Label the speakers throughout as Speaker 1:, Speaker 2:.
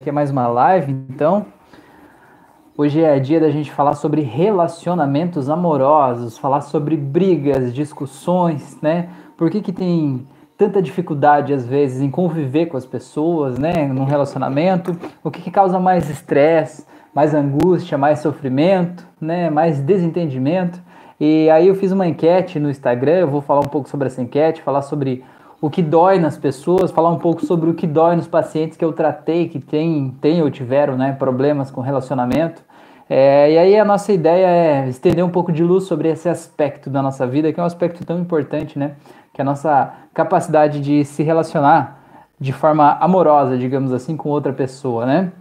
Speaker 1: aqui é mais uma live, então. Hoje é dia da gente falar sobre relacionamentos amorosos, falar sobre brigas, discussões, né? Por que, que tem tanta dificuldade, às vezes, em conviver com as pessoas, né? Num relacionamento? O que, que causa mais estresse, mais angústia, mais sofrimento, né? Mais desentendimento? E aí eu fiz uma enquete no Instagram, eu vou falar um pouco sobre essa enquete, falar sobre o que dói nas pessoas, falar um pouco sobre o que dói nos pacientes que eu tratei, que tem, tem ou tiveram né, problemas com relacionamento. É, e aí a nossa ideia é estender um pouco de luz sobre esse aspecto da nossa vida, que é um aspecto tão importante, né? Que é a nossa capacidade de se relacionar de forma amorosa, digamos assim, com outra pessoa, né?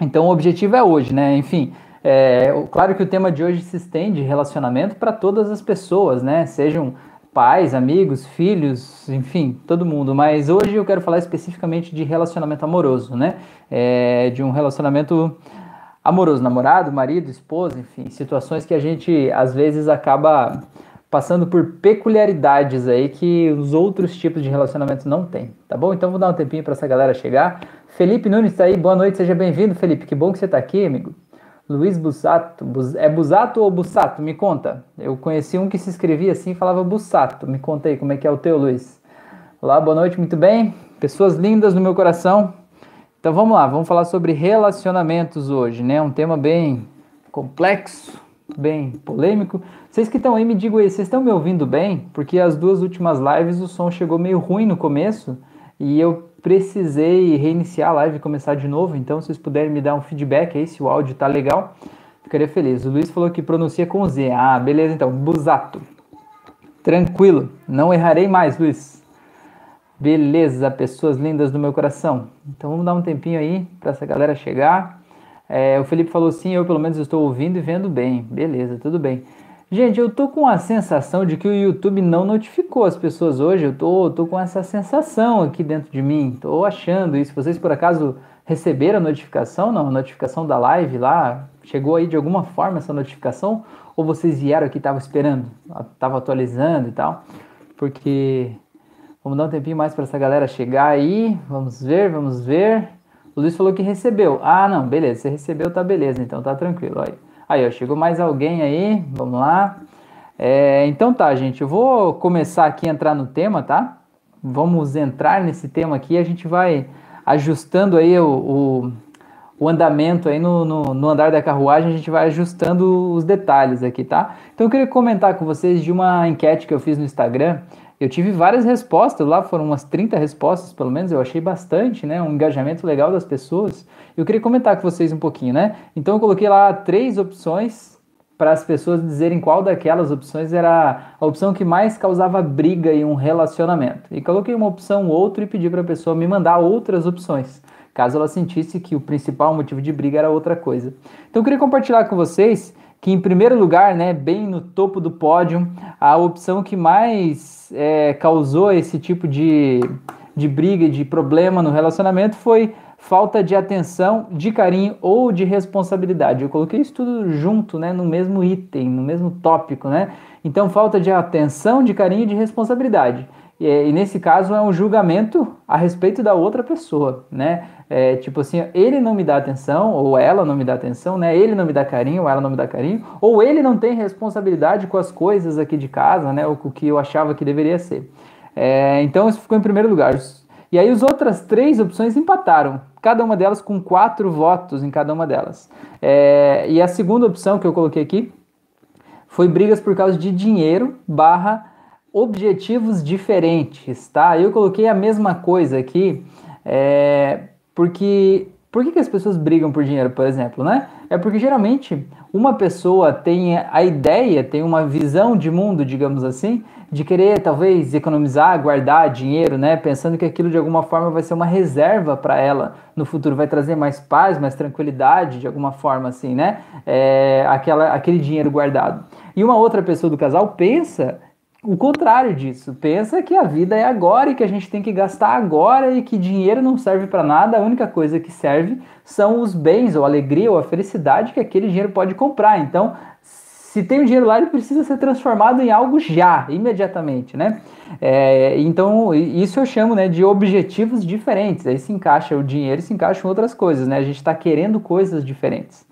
Speaker 1: Então o objetivo é hoje, né? Enfim, é, claro que o tema de hoje se estende relacionamento para todas as pessoas, né? Sejam pais, amigos, filhos, enfim, todo mundo. Mas hoje eu quero falar especificamente de relacionamento amoroso, né? É, de um relacionamento amoroso, namorado, marido, esposa, enfim, situações que a gente às vezes acaba passando por peculiaridades aí que os outros tipos de relacionamentos não têm, tá bom? Então vou dar um tempinho para essa galera chegar. Felipe Nunes está aí, boa noite, seja bem-vindo, Felipe. Que bom que você está aqui, amigo. Luiz Bussato. É Busato ou Bussato? Me conta. Eu conheci um que se escrevia assim e falava Bussato. Me conta aí como é que é o teu, Luiz. Olá, boa noite, muito bem? Pessoas lindas no meu coração. Então vamos lá, vamos falar sobre relacionamentos hoje, né? Um tema bem complexo, bem polêmico. Vocês que estão aí, me digam aí, vocês estão me ouvindo bem? Porque as duas últimas lives o som chegou meio ruim no começo e eu precisei reiniciar a live e começar de novo, então se vocês puderem me dar um feedback aí se o áudio tá legal, ficaria feliz. O Luiz falou que pronuncia com Z. Ah, beleza então, Busato. Tranquilo, não errarei mais, Luiz. Beleza, pessoas lindas do meu coração. Então vamos dar um tempinho aí para essa galera chegar. É, o Felipe falou sim, eu pelo menos estou ouvindo e vendo bem. Beleza, tudo bem. Gente, eu tô com a sensação de que o YouTube não notificou as pessoas hoje. Eu tô, tô com essa sensação aqui dentro de mim. Tô achando isso. Vocês por acaso receberam a notificação? Não, a notificação da live lá? Chegou aí de alguma forma essa notificação? Ou vocês vieram aqui estavam esperando? Tava atualizando e tal? Porque vamos dar um tempinho mais para essa galera chegar aí. Vamos ver, vamos ver. O Luiz falou que recebeu. Ah, não, beleza. Você recebeu, tá beleza. Então tá tranquilo. Aí. Aí, ó, chegou mais alguém aí, vamos lá. É, então tá, gente, eu vou começar aqui a entrar no tema, tá? Vamos entrar nesse tema aqui, a gente vai ajustando aí o, o, o andamento aí no, no, no, andar da carruagem, a gente vai ajustando os detalhes aqui, tá? Então eu queria comentar com vocês de uma enquete que eu fiz no Instagram, eu tive várias respostas lá, foram umas 30 respostas pelo menos, eu achei bastante, né? Um engajamento legal das pessoas. Eu queria comentar com vocês um pouquinho, né? Então eu coloquei lá três opções para as pessoas dizerem qual daquelas opções era a opção que mais causava briga em um relacionamento. E coloquei uma opção ou outra e pedi para a pessoa me mandar outras opções, caso ela sentisse que o principal motivo de briga era outra coisa. Então eu queria compartilhar com vocês que em primeiro lugar, né, bem no topo do pódio, a opção que mais é, causou esse tipo de, de briga, de problema no relacionamento foi falta de atenção, de carinho ou de responsabilidade. Eu coloquei isso tudo junto, né, no mesmo item, no mesmo tópico, né? Então, falta de atenção, de carinho e de responsabilidade. E, e nesse caso é um julgamento a respeito da outra pessoa, né? É, tipo assim, ele não me dá atenção, ou ela não me dá atenção, né? Ele não me dá carinho, ou ela não me dá carinho, ou ele não tem responsabilidade com as coisas aqui de casa, né? O que eu achava que deveria ser. É, então isso ficou em primeiro lugar. E aí as outras três opções empataram, cada uma delas com quatro votos em cada uma delas. É, e a segunda opção que eu coloquei aqui foi brigas por causa de dinheiro barra objetivos diferentes, tá? Eu coloquei a mesma coisa aqui, é, porque por que, que as pessoas brigam por dinheiro, por exemplo, né? É porque geralmente uma pessoa tem a ideia, tem uma visão de mundo, digamos assim, de querer talvez economizar, guardar dinheiro, né? Pensando que aquilo de alguma forma vai ser uma reserva para ela no futuro, vai trazer mais paz, mais tranquilidade, de alguma forma assim, né? É, aquela, aquele dinheiro guardado. E uma outra pessoa do casal pensa o contrário disso. Pensa que a vida é agora e que a gente tem que gastar agora e que dinheiro não serve para nada. A única coisa que serve são os bens, ou a alegria, ou a felicidade que aquele dinheiro pode comprar. Então, se tem o dinheiro lá, ele precisa ser transformado em algo já, imediatamente, né? É, então, isso eu chamo né, de objetivos diferentes. Aí se encaixa o dinheiro se encaixam outras coisas, né? A gente está querendo coisas diferentes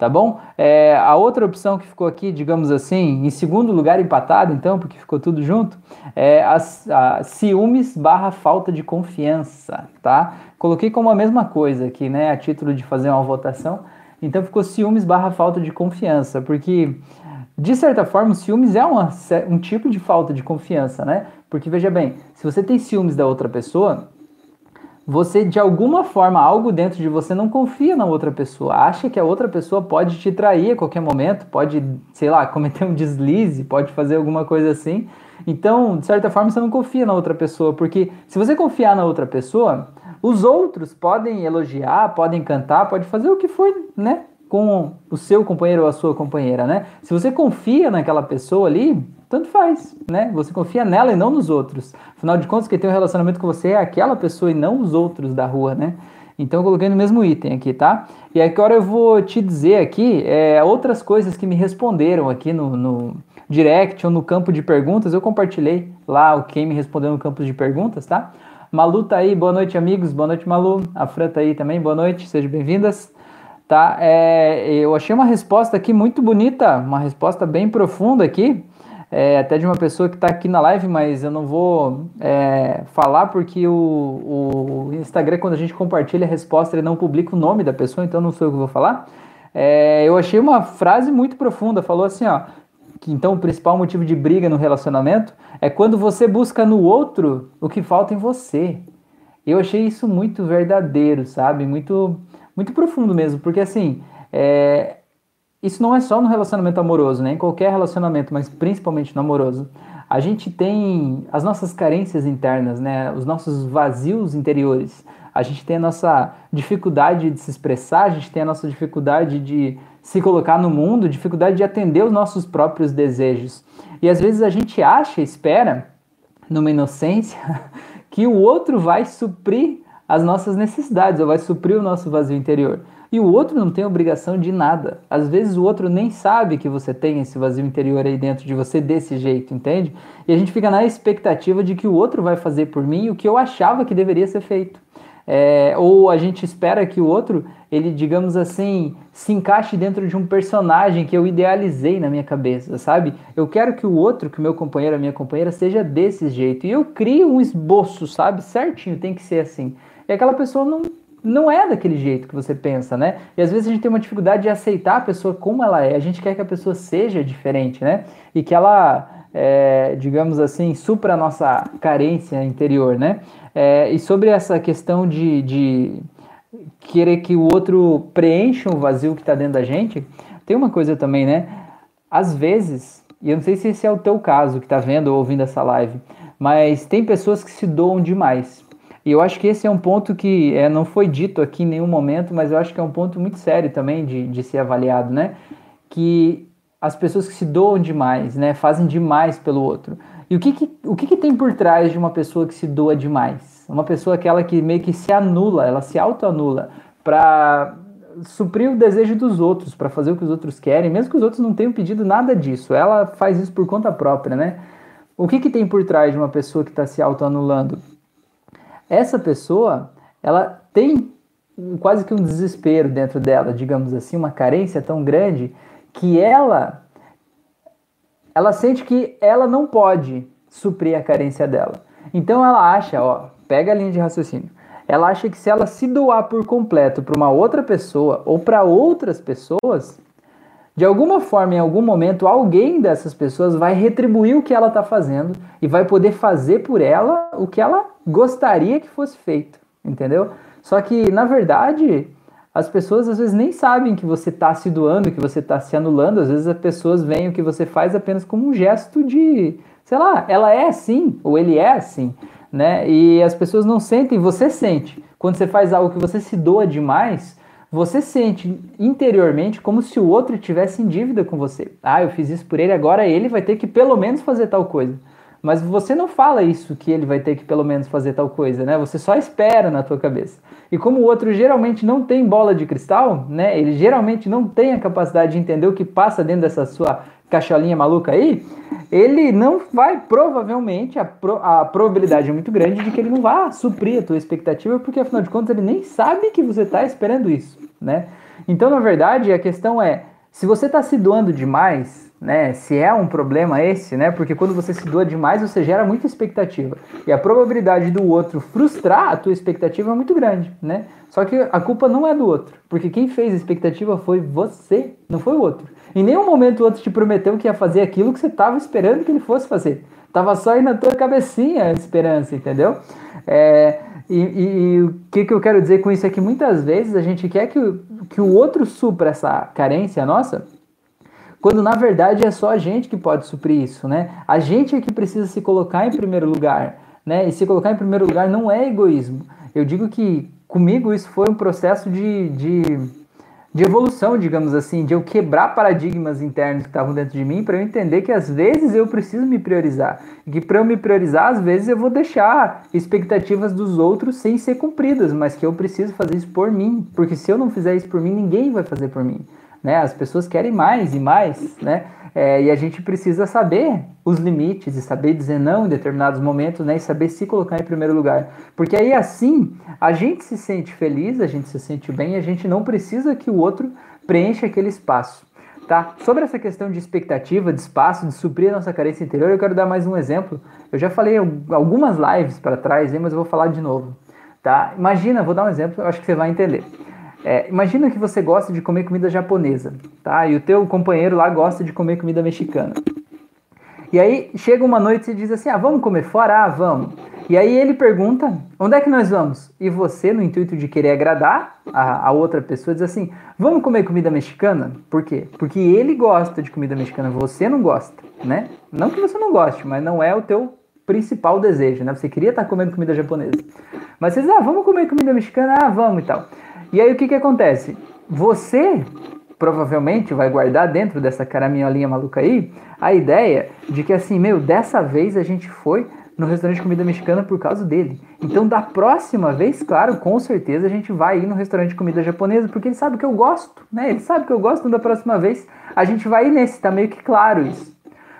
Speaker 1: tá bom? É, a outra opção que ficou aqui, digamos assim, em segundo lugar empatado, então, porque ficou tudo junto, é a, a ciúmes barra falta de confiança, tá? Coloquei como a mesma coisa aqui, né, a título de fazer uma votação, então ficou ciúmes barra falta de confiança, porque de certa forma ciúmes é uma, um tipo de falta de confiança, né? Porque veja bem, se você tem ciúmes da outra pessoa, você de alguma forma, algo dentro de você não confia na outra pessoa, acha que a outra pessoa pode te trair a qualquer momento, pode, sei lá, cometer um deslize, pode fazer alguma coisa assim. Então, de certa forma, você não confia na outra pessoa, porque se você confiar na outra pessoa, os outros podem elogiar, podem cantar, pode fazer o que for, né, com o seu companheiro ou a sua companheira, né? Se você confia naquela pessoa ali, tanto faz, né? Você confia nela e não nos outros. Afinal de contas, quem tem um relacionamento com você é aquela pessoa e não os outros da rua, né? Então eu coloquei no mesmo item aqui, tá? E agora eu vou te dizer aqui é, outras coisas que me responderam aqui no, no direct ou no campo de perguntas. Eu compartilhei lá o quem me respondeu no campo de perguntas, tá? Malu tá aí, boa noite, amigos. Boa noite, Malu. A Fran tá aí também, boa noite, sejam bem-vindas. Tá? É, eu achei uma resposta aqui muito bonita, uma resposta bem profunda aqui é, até de uma pessoa que está aqui na live, mas eu não vou é, falar porque o, o, Instagram, quando a gente compartilha a resposta, ele não publica o nome da pessoa, então não sou eu que vou falar. É, eu achei uma frase muito profunda, falou assim, ó, que então o principal motivo de briga no relacionamento é quando você busca no outro o que falta em você. Eu achei isso muito verdadeiro, sabe? Muito, muito profundo mesmo, porque assim, é, isso não é só no relacionamento amoroso, né? Em qualquer relacionamento, mas principalmente no amoroso. A gente tem as nossas carências internas, né? Os nossos vazios interiores. A gente tem a nossa dificuldade de se expressar, a gente tem a nossa dificuldade de se colocar no mundo, dificuldade de atender os nossos próprios desejos. E às vezes a gente acha, espera, numa inocência, que o outro vai suprir as nossas necessidades, ou vai suprir o nosso vazio interior. E o outro não tem obrigação de nada. Às vezes o outro nem sabe que você tem esse vazio interior aí dentro de você desse jeito, entende? E a gente fica na expectativa de que o outro vai fazer por mim o que eu achava que deveria ser feito. É, ou a gente espera que o outro, ele, digamos assim, se encaixe dentro de um personagem que eu idealizei na minha cabeça, sabe? Eu quero que o outro, que o meu companheiro, a minha companheira, seja desse jeito. E eu crio um esboço, sabe? Certinho, tem que ser assim. E aquela pessoa não, não é daquele jeito que você pensa, né? E às vezes a gente tem uma dificuldade de aceitar a pessoa como ela é. A gente quer que a pessoa seja diferente, né? E que ela, é, digamos assim, supra a nossa carência interior, né? É, e sobre essa questão de, de querer que o outro preencha o vazio que está dentro da gente, tem uma coisa também, né? Às vezes, e eu não sei se esse é o teu caso que está vendo ou ouvindo essa live, mas tem pessoas que se doam demais e eu acho que esse é um ponto que é, não foi dito aqui em nenhum momento, mas eu acho que é um ponto muito sério também de, de ser avaliado, né? Que as pessoas que se doam demais, né? Fazem demais pelo outro. E o que, que o que, que tem por trás de uma pessoa que se doa demais? Uma pessoa aquela que meio que se anula, ela se autoanula para suprir o desejo dos outros, para fazer o que os outros querem, mesmo que os outros não tenham pedido nada disso. Ela faz isso por conta própria, né? O que, que tem por trás de uma pessoa que está se autoanulando? Essa pessoa ela tem quase que um desespero dentro dela, digamos assim, uma carência tão grande que ela ela sente que ela não pode suprir a carência dela. Então ela acha, ó, pega a linha de raciocínio. Ela acha que se ela se doar por completo para uma outra pessoa ou para outras pessoas, de alguma forma, em algum momento, alguém dessas pessoas vai retribuir o que ela está fazendo e vai poder fazer por ela o que ela gostaria que fosse feito, entendeu? Só que, na verdade, as pessoas às vezes nem sabem que você está se doando, que você está se anulando. Às vezes as pessoas veem o que você faz apenas como um gesto de, sei lá, ela é assim ou ele é assim, né? E as pessoas não sentem, você sente. Quando você faz algo que você se doa demais, você sente interiormente como se o outro tivesse em dívida com você. Ah, eu fiz isso por ele, agora ele vai ter que pelo menos fazer tal coisa. mas você não fala isso que ele vai ter que pelo menos fazer tal coisa, né? Você só espera na tua cabeça. E como o outro geralmente não tem bola de cristal, né? Ele geralmente não tem a capacidade de entender o que passa dentro dessa sua cacholinha maluca aí, ele não vai, provavelmente, a, pro, a probabilidade é muito grande de que ele não vá suprir a tua expectativa, porque afinal de contas ele nem sabe que você está esperando isso, né? Então, na verdade, a questão é, se você está se doando demais, né? Se é um problema esse, né? Porque quando você se doa demais, você gera muita expectativa. E a probabilidade do outro frustrar a tua expectativa é muito grande, né? Só que a culpa não é do outro, porque quem fez a expectativa foi você, não foi o outro. Em nenhum momento o outro te prometeu que ia fazer aquilo que você estava esperando que ele fosse fazer. Tava só aí na tua cabecinha a esperança, entendeu? É, e, e, e, o que, que eu quero dizer com isso é que muitas vezes a gente quer que, o, que o outro supra essa carência nossa, quando na verdade é só a gente que pode suprir isso, né? A gente é que precisa se colocar em primeiro lugar, né? E se colocar em primeiro lugar não é egoísmo. Eu digo que comigo isso foi um processo de, de, de evolução, digamos assim, de eu quebrar paradigmas internos que estavam dentro de mim para eu entender que às vezes eu preciso me priorizar. E que para eu me priorizar, às vezes eu vou deixar expectativas dos outros sem ser cumpridas, mas que eu preciso fazer isso por mim. Porque se eu não fizer isso por mim, ninguém vai fazer por mim né? As pessoas querem mais e mais, né? É, e a gente precisa saber os limites e saber dizer não em determinados momentos, né? E saber se colocar em primeiro lugar. Porque aí assim a gente se sente feliz, a gente se sente bem, a gente não precisa que o outro preencha aquele espaço. Tá? Sobre essa questão de expectativa, de espaço, de suprir a nossa carência interior, eu quero dar mais um exemplo. Eu já falei algumas lives para trás, mas eu vou falar de novo. Tá? Imagina, vou dar um exemplo, eu acho que você vai entender. É, imagina que você gosta de comer comida japonesa, tá? E o teu companheiro lá gosta de comer comida mexicana. E aí chega uma noite e diz assim: "Ah, vamos comer fora? Ah, vamos". E aí ele pergunta: "Onde é que nós vamos?". E você, no intuito de querer agradar a, a outra pessoa, diz assim: "Vamos comer comida mexicana?". Por quê? Porque ele gosta de comida mexicana, você não gosta, né? Não que você não goste, mas não é o teu principal desejo, né? Você queria estar comendo comida japonesa. Mas você diz: "Ah, vamos comer comida mexicana?". Ah, vamos e tal. E aí o que, que acontece? Você provavelmente vai guardar dentro dessa caraminholinha maluca aí a ideia de que assim, meu, dessa vez a gente foi no restaurante de comida mexicana por causa dele. Então, da próxima vez, claro, com certeza a gente vai ir no restaurante de comida japonesa, porque ele sabe que eu gosto, né? Ele sabe que eu gosto, então da próxima vez a gente vai ir nesse, tá meio que claro isso.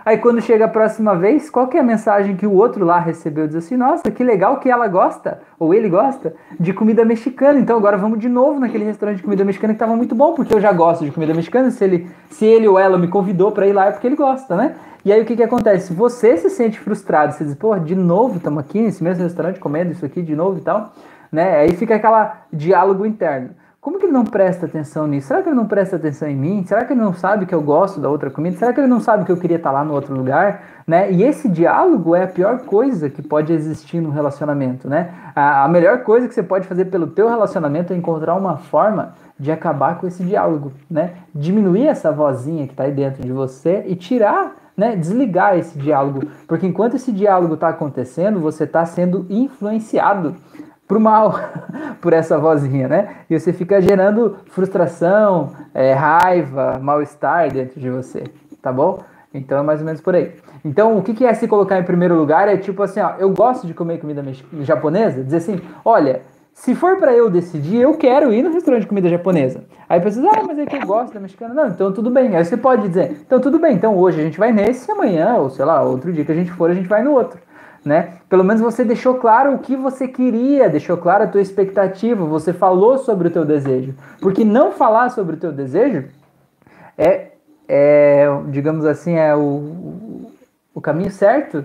Speaker 1: Aí quando chega a próxima vez, qual que é a mensagem que o outro lá recebeu? Diz assim, nossa, que legal que ela gosta, ou ele gosta, de comida mexicana. Então agora vamos de novo naquele restaurante de comida mexicana que estava muito bom, porque eu já gosto de comida mexicana. Se ele, se ele ou ela me convidou para ir lá é porque ele gosta, né? E aí o que, que acontece? Você se sente frustrado, você diz, pô, de novo estamos aqui nesse mesmo restaurante comendo isso aqui de novo e tal, né? Aí fica aquela diálogo interno. Como que ele não presta atenção nisso? Será que ele não presta atenção em mim? Será que ele não sabe que eu gosto da outra comida? Será que ele não sabe que eu queria estar lá no outro lugar? Né? E esse diálogo é a pior coisa que pode existir no relacionamento, né? A, a melhor coisa que você pode fazer pelo teu relacionamento é encontrar uma forma de acabar com esse diálogo, né? Diminuir essa vozinha que está aí dentro de você e tirar né, desligar esse diálogo, porque enquanto esse diálogo está acontecendo, você está sendo influenciado pro mal por essa vozinha, né? E você fica gerando frustração, é, raiva, mal-estar dentro de você, tá bom? Então é mais ou menos por aí. Então, o que é se colocar em primeiro lugar? É tipo assim, ó, eu gosto de comer comida japonesa, dizer assim, olha, se for para eu decidir, eu quero ir no restaurante de comida japonesa. Aí a pessoa diz, ah, mas é que eu gosto da mexicana. Não, então tudo bem. Aí você pode dizer, então tudo bem, então hoje a gente vai nesse, amanhã, ou sei lá, outro dia que a gente for, a gente vai no outro né? Pelo menos você deixou claro o que você queria, deixou claro a tua expectativa, você falou sobre o teu desejo. Porque não falar sobre o teu desejo é, é digamos assim, é o, o caminho certo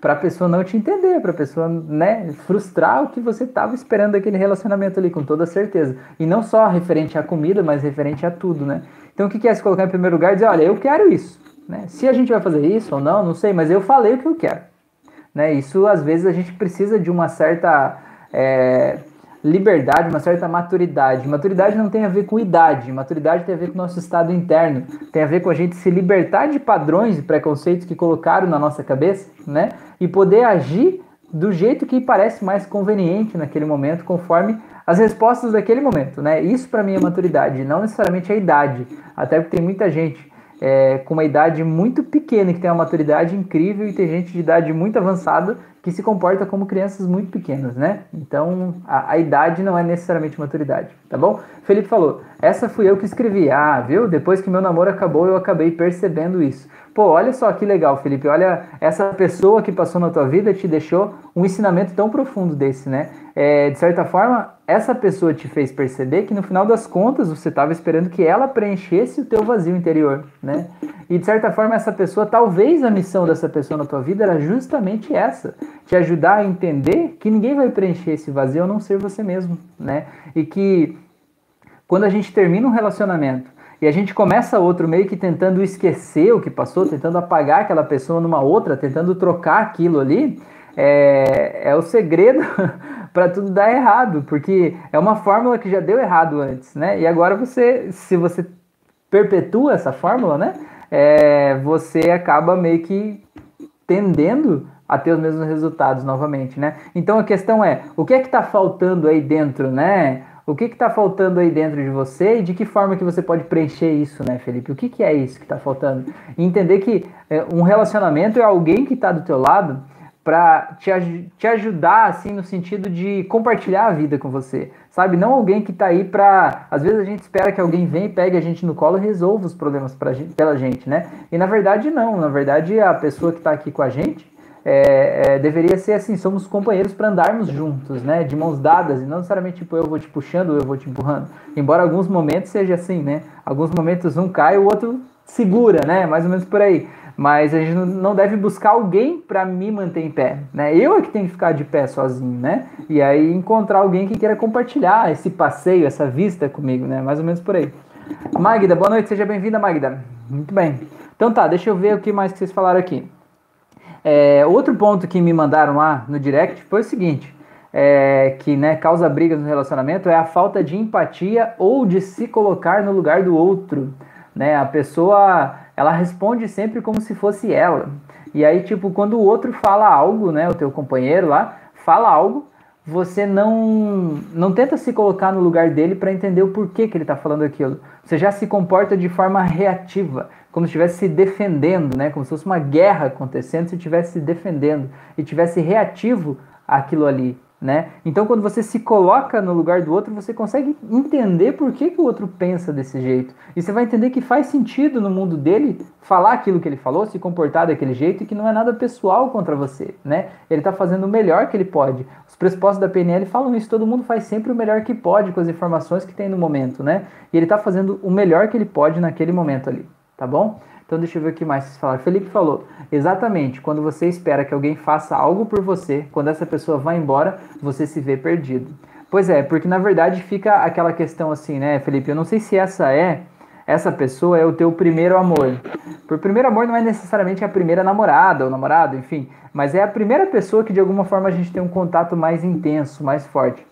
Speaker 1: para a pessoa não te entender, para a pessoa né, frustrar o que você estava esperando daquele relacionamento ali, com toda certeza. E não só referente à comida, mas referente a tudo, né? Então o que é se colocar em primeiro lugar e dizer, olha, eu quero isso. Né? Se a gente vai fazer isso ou não, não sei, mas eu falei o que eu quero. Né? Isso às vezes a gente precisa de uma certa é, liberdade, uma certa maturidade. Maturidade não tem a ver com idade, maturidade tem a ver com o nosso estado interno, tem a ver com a gente se libertar de padrões e preconceitos que colocaram na nossa cabeça, né? E poder agir do jeito que parece mais conveniente naquele momento, conforme as respostas daquele momento, né? Isso para mim é maturidade, não necessariamente a idade, até porque tem muita gente é, com uma idade muito pequena, que tem uma maturidade incrível, e tem gente de idade muito avançada que se comporta como crianças muito pequenas, né? Então, a, a, idade não é necessariamente maturidade, tá bom? Felipe falou, essa fui eu que escrevi. Ah, viu? Depois que meu namoro acabou, eu acabei percebendo isso. Pô, olha só que legal, Felipe. Olha, essa pessoa que passou na tua vida te deixou um ensinamento tão profundo desse, né? É, de certa forma, essa pessoa te fez perceber que no final das contas você estava esperando que ela preenchesse o teu vazio interior, né? E de certa forma essa pessoa, talvez a missão dessa pessoa na tua vida era justamente essa, te ajudar a entender que ninguém vai preencher esse vazio a não ser você mesmo, né? E que quando a gente termina um relacionamento e a gente começa outro meio que tentando esquecer o que passou, tentando apagar aquela pessoa numa outra, tentando trocar aquilo ali, é, é o segredo para tudo dar errado, porque é uma fórmula que já deu errado antes, né? E agora você, se você perpetua essa fórmula, né? É, você acaba meio que tendendo a ter os mesmos resultados novamente, né? Então a questão é, o que é que está faltando aí dentro, né? O que está faltando aí dentro de você e de que forma que você pode preencher isso, né, Felipe? O que, que é isso que está faltando? E entender que é, um relacionamento é alguém que está do teu lado para te, te ajudar, assim, no sentido de compartilhar a vida com você, sabe? Não alguém que tá aí para Às vezes a gente espera que alguém venha e pegue a gente no colo e resolva os problemas pra gente, pela gente, né? E na verdade não, na verdade a pessoa que está aqui com a gente é, é, deveria ser assim, somos companheiros para andarmos juntos, né? De mãos dadas, e não necessariamente tipo eu vou te puxando eu vou te empurrando. Embora alguns momentos seja assim, né? Alguns momentos um cai, o outro segura, né? Mais ou menos por aí mas a gente não deve buscar alguém para me manter em pé, né? Eu é que tenho que ficar de pé sozinho, né? E aí encontrar alguém que queira compartilhar esse passeio, essa vista comigo, né? Mais ou menos por aí. Magda, boa noite, seja bem-vinda, Magda. Muito bem. Então tá, deixa eu ver o que mais que vocês falaram aqui. É, outro ponto que me mandaram lá no direct foi o seguinte. É, que né, causa brigas no relacionamento é a falta de empatia ou de se colocar no lugar do outro. Né? A pessoa ela responde sempre como se fosse ela. E aí, tipo, quando o outro fala algo, né, o teu companheiro lá, fala algo, você não não tenta se colocar no lugar dele para entender o porquê que ele está falando aquilo. Você já se comporta de forma reativa, como se estivesse se defendendo, né? Como se fosse uma guerra acontecendo, se estivesse se defendendo e tivesse reativo àquilo ali né? Então, quando você se coloca no lugar do outro, você consegue entender por que, que o outro pensa desse jeito. E você vai entender que faz sentido no mundo dele falar aquilo que ele falou, se comportar daquele jeito e que não é nada pessoal contra você, né? Ele está fazendo o melhor que ele pode. Os pressupostos da PNL falam isso, todo mundo faz sempre o melhor que pode com as informações que tem no momento, né? E ele está fazendo o melhor que ele pode naquele momento ali, tá bom? Então deixa eu ver o que mais vocês falaram. Felipe falou, exatamente, quando você espera que alguém faça algo por você, quando essa pessoa vai embora, você se vê perdido. Pois é, porque na verdade fica aquela questão assim, né, Felipe? Eu não sei se essa é, essa pessoa é o teu primeiro amor. Por primeiro amor não é necessariamente a primeira namorada ou namorado, enfim, mas é a primeira pessoa que de alguma forma a gente tem um contato mais intenso, mais forte.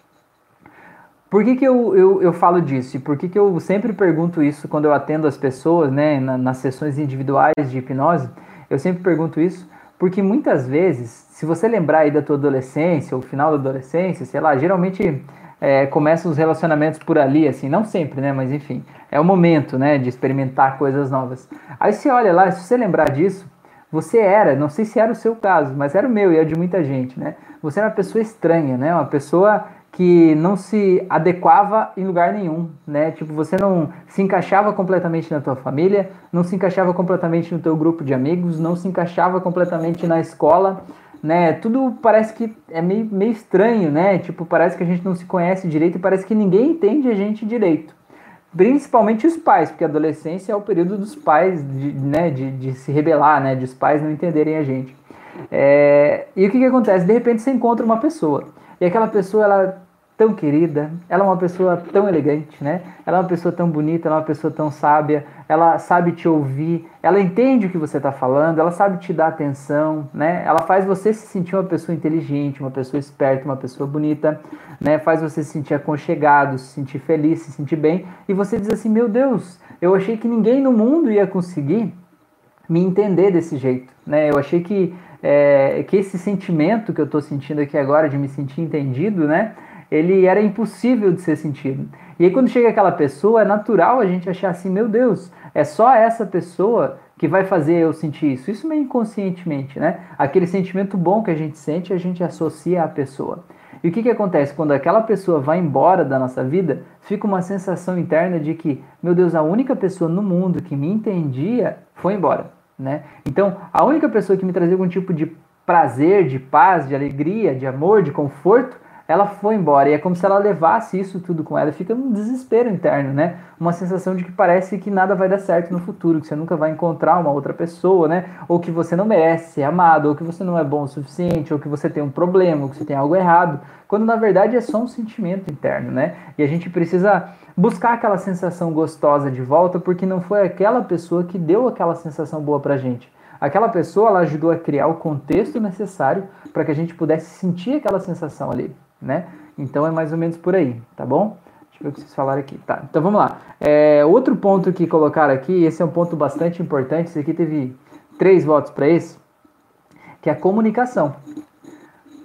Speaker 1: Por que, que eu, eu, eu falo disso? E por que, que eu sempre pergunto isso quando eu atendo as pessoas, né, na, nas sessões individuais de hipnose? Eu sempre pergunto isso porque muitas vezes, se você lembrar aí da tua adolescência, ou final da adolescência, sei lá, geralmente é, começam os relacionamentos por ali, assim, não sempre, né, mas enfim, é o momento, né, de experimentar coisas novas. Aí você olha lá, se você lembrar disso, você era, não sei se era o seu caso, mas era o meu e é de muita gente, né? Você era uma pessoa estranha, né? Uma pessoa que não se adequava em lugar nenhum, né? Tipo, você não se encaixava completamente na tua família, não se encaixava completamente no teu grupo de amigos, não se encaixava completamente na escola, né? Tudo parece que é meio, meio estranho, né? Tipo, parece que a gente não se conhece direito e parece que ninguém entende a gente direito. Principalmente os pais, porque a adolescência é o período dos pais, de, né, de, de se rebelar, né? De os pais não entenderem a gente. É... E o que, que acontece? De repente você encontra uma pessoa e aquela pessoa, ela tão querida, ela é uma pessoa tão elegante, né? Ela é uma pessoa tão bonita, ela é uma pessoa tão sábia, ela sabe te ouvir, ela entende o que você está falando, ela sabe te dar atenção, né? Ela faz você se sentir uma pessoa inteligente, uma pessoa esperta, uma pessoa bonita, né? Faz você se sentir aconchegado, se sentir feliz, se sentir bem, e você diz assim: "Meu Deus, eu achei que ninguém no mundo ia conseguir me entender desse jeito, né? Eu achei que é, que esse sentimento que eu estou sentindo aqui agora de me sentir entendido, né? Ele era impossível de ser sentido. E aí quando chega aquela pessoa, é natural a gente achar assim, meu Deus, é só essa pessoa que vai fazer eu sentir isso. Isso meio inconscientemente, né? Aquele sentimento bom que a gente sente, a gente associa à pessoa. E o que, que acontece? Quando aquela pessoa vai embora da nossa vida, fica uma sensação interna de que, meu Deus, a única pessoa no mundo que me entendia foi embora. Né? Então, a única pessoa que me trazia algum tipo de prazer, de paz, de alegria, de amor, de conforto, ela foi embora. E é como se ela levasse isso tudo com ela. Fica um desespero interno, né? Uma sensação de que parece que nada vai dar certo no futuro, que você nunca vai encontrar uma outra pessoa, né? Ou que você não merece ser amado, ou que você não é bom o suficiente, ou que você tem um problema, ou que você tem algo errado. Quando na verdade é só um sentimento interno, né? E a gente precisa buscar aquela sensação gostosa de volta, porque não foi aquela pessoa que deu aquela sensação boa pra gente. Aquela pessoa ela ajudou a criar o contexto necessário para que a gente pudesse sentir aquela sensação ali né? Então é mais ou menos por aí, tá bom? Deixa eu ver o que vocês falaram aqui. Tá, então vamos lá. É, outro ponto que colocaram aqui, esse é um ponto bastante importante, esse aqui teve três votos para esse, que é a comunicação.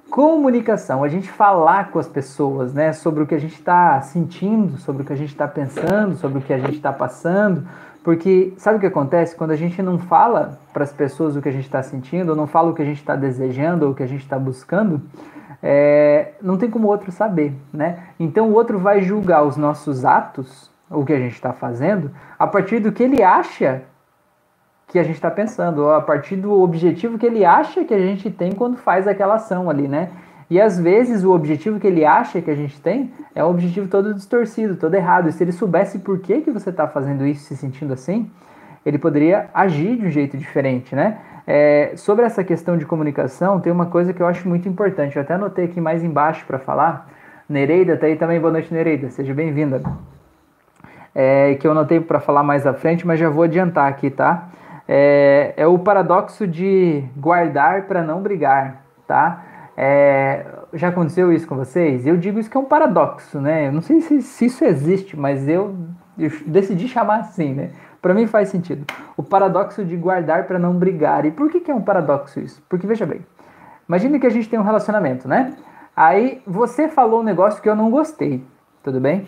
Speaker 1: Comunicação, a gente falar com as pessoas, né, sobre o que a gente está sentindo, sobre o que a gente está pensando, sobre o que a gente está passando, porque sabe o que acontece quando a gente não fala para as pessoas o que a gente está sentindo, ou não fala o que a gente está desejando, ou o que a gente está buscando, é, não tem como o outro saber, né? Então o outro vai julgar os nossos atos, o que a gente está fazendo, a partir do que ele acha que a gente está pensando, ou a partir do objetivo que ele acha que a gente tem quando faz aquela ação ali, né? E às vezes o objetivo que ele acha que a gente tem é um objetivo todo distorcido, todo errado. E se ele soubesse por que, que você está fazendo isso, se sentindo assim, ele poderia agir de um jeito diferente, né? É, sobre essa questão de comunicação, tem uma coisa que eu acho muito importante. Eu até anotei aqui mais embaixo para falar. Nereida, tá aí também. Boa noite, Nereida. Seja bem-vinda. É, que eu anotei para falar mais à frente, mas já vou adiantar aqui, tá? É, é o paradoxo de guardar para não brigar, tá? É, já aconteceu isso com vocês? Eu digo isso que é um paradoxo, né? Eu não sei se, se isso existe, mas eu, eu decidi chamar assim, né? Para mim faz sentido. O paradoxo de guardar para não brigar. E por que, que é um paradoxo isso? Porque veja bem, imagine que a gente tem um relacionamento, né? Aí você falou um negócio que eu não gostei, tudo bem?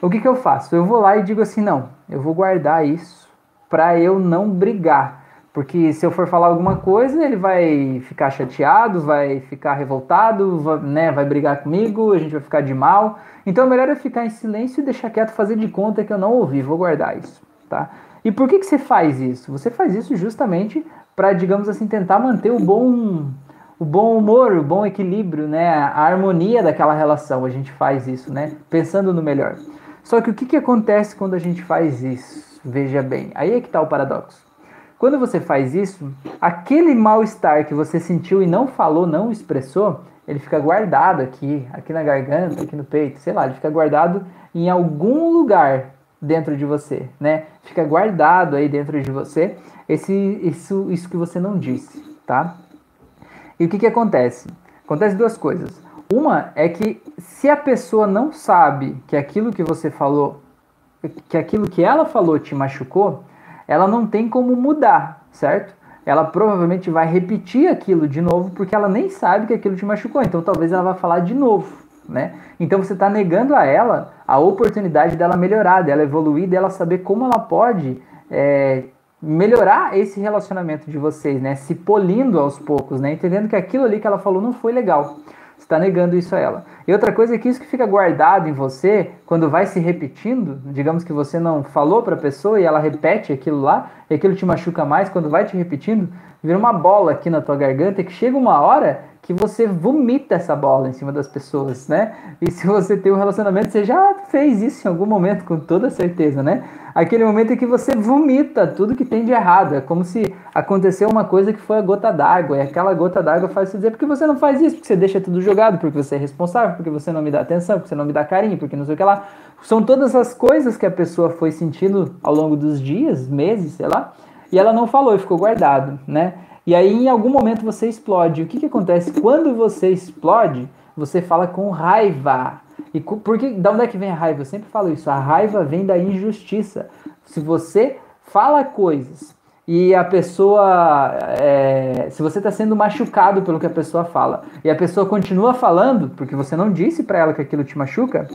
Speaker 1: O que, que eu faço? Eu vou lá e digo assim: não, eu vou guardar isso para eu não brigar. Porque se eu for falar alguma coisa, ele vai ficar chateado, vai ficar revoltado, vai, né, vai brigar comigo, a gente vai ficar de mal. Então é melhor eu ficar em silêncio e deixar quieto, fazer de conta que eu não ouvi, vou guardar isso. Tá? E por que, que você faz isso? Você faz isso justamente para, digamos assim, tentar manter o bom, o bom humor, o bom equilíbrio, né? a harmonia daquela relação. A gente faz isso, né? pensando no melhor. Só que o que, que acontece quando a gente faz isso? Veja bem, aí é que está o paradoxo. Quando você faz isso, aquele mal-estar que você sentiu e não falou, não expressou, ele fica guardado aqui, aqui na garganta, aqui no peito, sei lá, ele fica guardado em algum lugar dentro de você, né? Fica guardado aí dentro de você esse, isso, isso que você não disse, tá? E o que, que acontece? Acontece duas coisas. Uma é que se a pessoa não sabe que aquilo que você falou, que aquilo que ela falou te machucou, ela não tem como mudar, certo? Ela provavelmente vai repetir aquilo de novo porque ela nem sabe que aquilo te machucou. Então talvez ela vá falar de novo, né? Então você está negando a ela a oportunidade dela melhorar, dela evoluir, dela saber como ela pode é, melhorar esse relacionamento de vocês, né? Se polindo aos poucos, né? Entendendo que aquilo ali que ela falou não foi legal. Você está negando isso a ela. E outra coisa é que isso que fica guardado em você, quando vai se repetindo, digamos que você não falou para a pessoa e ela repete aquilo lá, e aquilo te machuca mais, quando vai te repetindo, vira uma bola aqui na tua garganta que chega uma hora que você vomita essa bola em cima das pessoas, né? E se você tem um relacionamento, você já fez isso em algum momento, com toda certeza, né? Aquele momento em que você vomita tudo que tem de errado. É como se aconteceu uma coisa que foi a gota d'água. E aquela gota d'água faz você dizer, por que você não faz isso? Porque você deixa tudo jogado, porque você é responsável, porque você não me dá atenção, porque você não me dá carinho, porque não sei o que lá. São todas as coisas que a pessoa foi sentindo ao longo dos dias, meses, sei lá, e ela não falou e ficou guardado, né? E aí, em algum momento, você explode. O que, que acontece? Quando você explode, você fala com raiva. E porque, da onde é que vem a raiva? Eu sempre falo isso. A raiva vem da injustiça. Se você fala coisas e a pessoa. É, se você está sendo machucado pelo que a pessoa fala e a pessoa continua falando, porque você não disse para ela que aquilo te machuca,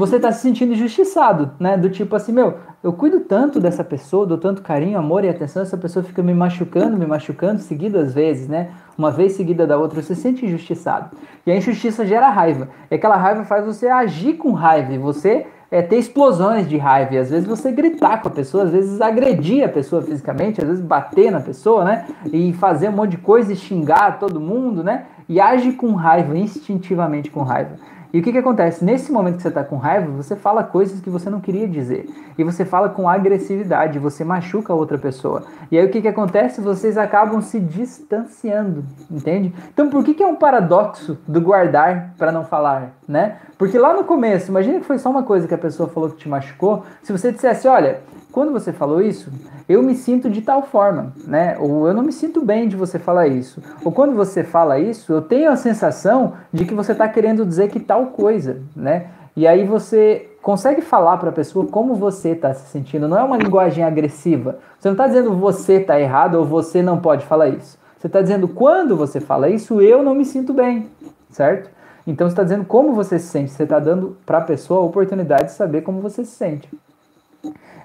Speaker 1: você está se sentindo injustiçado, né? Do tipo assim, meu, eu cuido tanto dessa pessoa, dou tanto carinho, amor e atenção, essa pessoa fica me machucando, me machucando seguidas vezes, né? Uma vez seguida da outra, você se sente injustiçado. E a injustiça gera raiva. E aquela raiva faz você agir com raiva. E você é, ter explosões de raiva. E às vezes você gritar com a pessoa, às vezes agredir a pessoa fisicamente, às vezes bater na pessoa, né? E fazer um monte de coisa e xingar todo mundo, né? E age com raiva, instintivamente com raiva. E o que, que acontece? Nesse momento que você está com raiva, você fala coisas que você não queria dizer. E você fala com agressividade, você machuca a outra pessoa. E aí o que, que acontece? Vocês acabam se distanciando, entende? Então por que, que é um paradoxo do guardar para não falar, né? Porque lá no começo, imagina que foi só uma coisa que a pessoa falou que te machucou. Se você dissesse, olha, quando você falou isso, eu me sinto de tal forma, né? Ou eu não me sinto bem de você falar isso. Ou quando você fala isso, eu tenho a sensação de que você está querendo dizer que tal coisa, né? E aí você consegue falar para a pessoa como você está se sentindo. Não é uma linguagem agressiva. Você não está dizendo você está errado ou você não pode falar isso. Você está dizendo quando você fala isso, eu não me sinto bem, certo? Então você está dizendo como você se sente. Você está dando para a pessoa a oportunidade de saber como você se sente.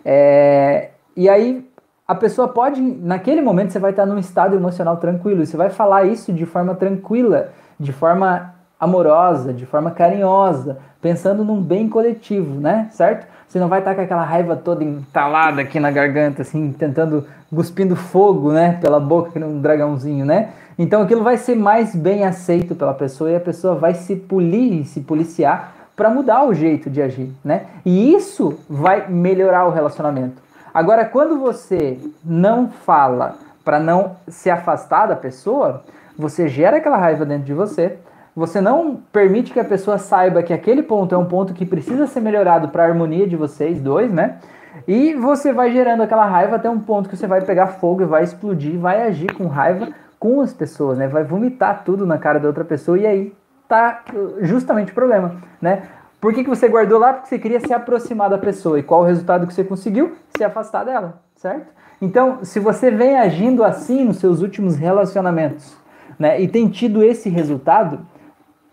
Speaker 1: É, e aí a pessoa pode, naquele momento você vai estar num estado emocional tranquilo, você vai falar isso de forma tranquila, de forma amorosa, de forma carinhosa, pensando num bem coletivo, né? Certo? Você não vai estar com aquela raiva toda entalada aqui na garganta, assim, tentando, cuspindo fogo, né? Pela boca, que um dragãozinho, né? Então aquilo vai ser mais bem aceito pela pessoa e a pessoa vai se polir, se policiar para mudar o jeito de agir, né? E isso vai melhorar o relacionamento. Agora, quando você não fala para não se afastar da pessoa, você gera aquela raiva dentro de você. Você não permite que a pessoa saiba que aquele ponto é um ponto que precisa ser melhorado para a harmonia de vocês dois, né? E você vai gerando aquela raiva até um ponto que você vai pegar fogo e vai explodir, vai agir com raiva com as pessoas, né? Vai vomitar tudo na cara da outra pessoa e aí tá justamente o problema, né? Por que, que você guardou lá? Porque você queria se aproximar da pessoa. E qual o resultado que você conseguiu? Se afastar dela, certo? Então, se você vem agindo assim nos seus últimos relacionamentos, né, e tem tido esse resultado,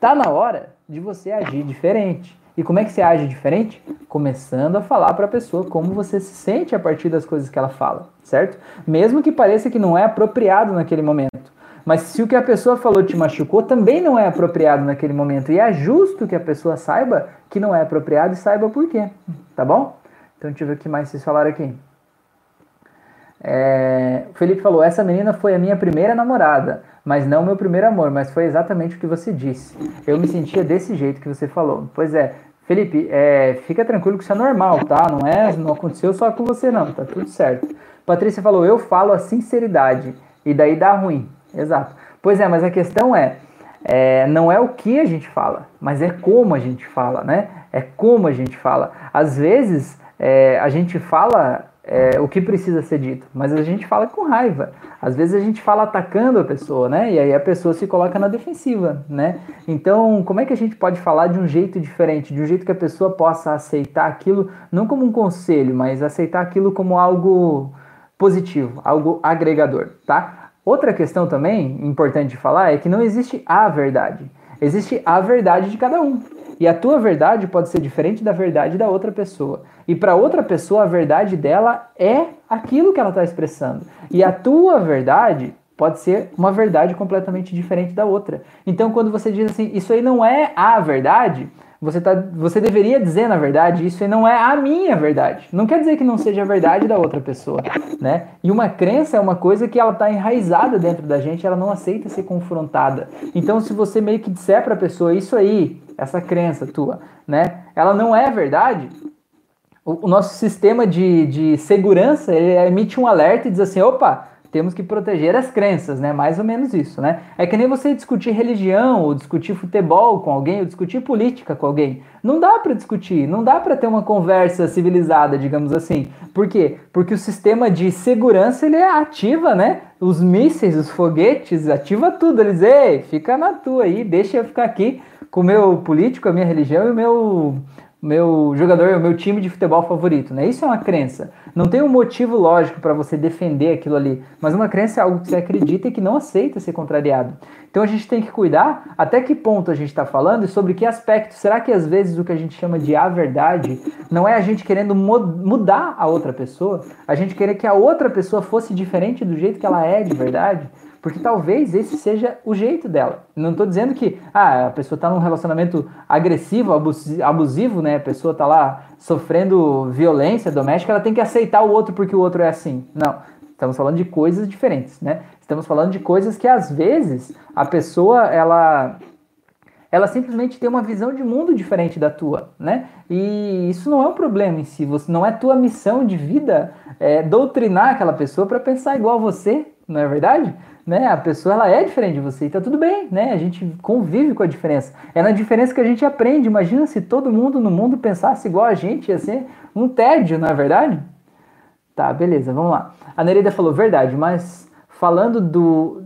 Speaker 1: tá na hora de você agir diferente. E como é que você age diferente? Começando a falar para a pessoa como você se sente a partir das coisas que ela fala, certo? Mesmo que pareça que não é apropriado naquele momento. Mas se o que a pessoa falou te machucou, também não é apropriado naquele momento. E é justo que a pessoa saiba que não é apropriado e saiba por quê. Tá bom? Então deixa eu ver o que mais vocês falaram aqui. É, o Felipe falou: essa menina foi a minha primeira namorada, mas não meu primeiro amor, mas foi exatamente o que você disse. Eu me sentia desse jeito que você falou. Pois é, Felipe, é, fica tranquilo que isso é normal, tá? Não é, não aconteceu só com você não, tá tudo certo. Patrícia falou: eu falo a sinceridade e daí dá ruim. Exato. Pois é, mas a questão é, é, não é o que a gente fala, mas é como a gente fala, né? É como a gente fala. Às vezes é, a gente fala é, o que precisa ser dito, mas a gente fala com raiva. Às vezes a gente fala atacando a pessoa, né? E aí a pessoa se coloca na defensiva, né? Então, como é que a gente pode falar de um jeito diferente, de um jeito que a pessoa possa aceitar aquilo não como um conselho, mas aceitar aquilo como algo positivo, algo agregador, tá? Outra questão também importante de falar é que não existe a verdade. Existe a verdade de cada um. E a tua verdade pode ser diferente da verdade da outra pessoa. E para outra pessoa, a verdade dela é aquilo que ela está expressando. E a tua verdade pode ser uma verdade completamente diferente da outra. Então, quando você diz assim, isso aí não é a verdade, você, tá, você deveria dizer, na verdade, isso não é a minha verdade. Não quer dizer que não seja a verdade da outra pessoa, né? E uma crença é uma coisa que ela está enraizada dentro da gente, ela não aceita ser confrontada. Então, se você meio que disser para a pessoa isso aí, essa crença tua, né? Ela não é verdade, o, nosso sistema de, de segurança, emite um alerta e diz assim, opa, temos que proteger as crenças, né? Mais ou menos isso, né? É que nem você discutir religião, ou discutir futebol com alguém, ou discutir política com alguém. Não dá para discutir, não dá para ter uma conversa civilizada, digamos assim. Por quê? Porque o sistema de segurança ele é ativa, né? Os mísseis, os foguetes, ativa tudo. Eles, ei, fica na tua aí, deixa eu ficar aqui com o meu político, a minha religião e o meu meu jogador, o meu time de futebol favorito, né? Isso é uma crença. Não tem um motivo lógico para você defender aquilo ali, mas uma crença é algo que você acredita e que não aceita ser contrariado. Então a gente tem que cuidar até que ponto a gente está falando e sobre que aspecto. Será que às vezes o que a gente chama de a verdade não é a gente querendo mudar a outra pessoa, a gente querer que a outra pessoa fosse diferente do jeito que ela é de verdade? Porque talvez esse seja o jeito dela. Não estou dizendo que ah, a pessoa está num relacionamento agressivo, abusivo, né? A pessoa está lá sofrendo violência doméstica, ela tem que aceitar o outro porque o outro é assim. Não. Estamos falando de coisas diferentes, né? Estamos falando de coisas que às vezes a pessoa ela ela simplesmente tem uma visão de mundo diferente da tua, né? E isso não é um problema em si. Você não é tua missão de vida é, doutrinar aquela pessoa para pensar igual a você, não é verdade? Né? A pessoa ela é diferente de você e tá tudo bem, né? A gente convive com a diferença. É na diferença que a gente aprende. Imagina se todo mundo no mundo pensasse igual a gente, ia ser um tédio, não é verdade? Tá, beleza, vamos lá. A Nereida falou verdade, mas falando do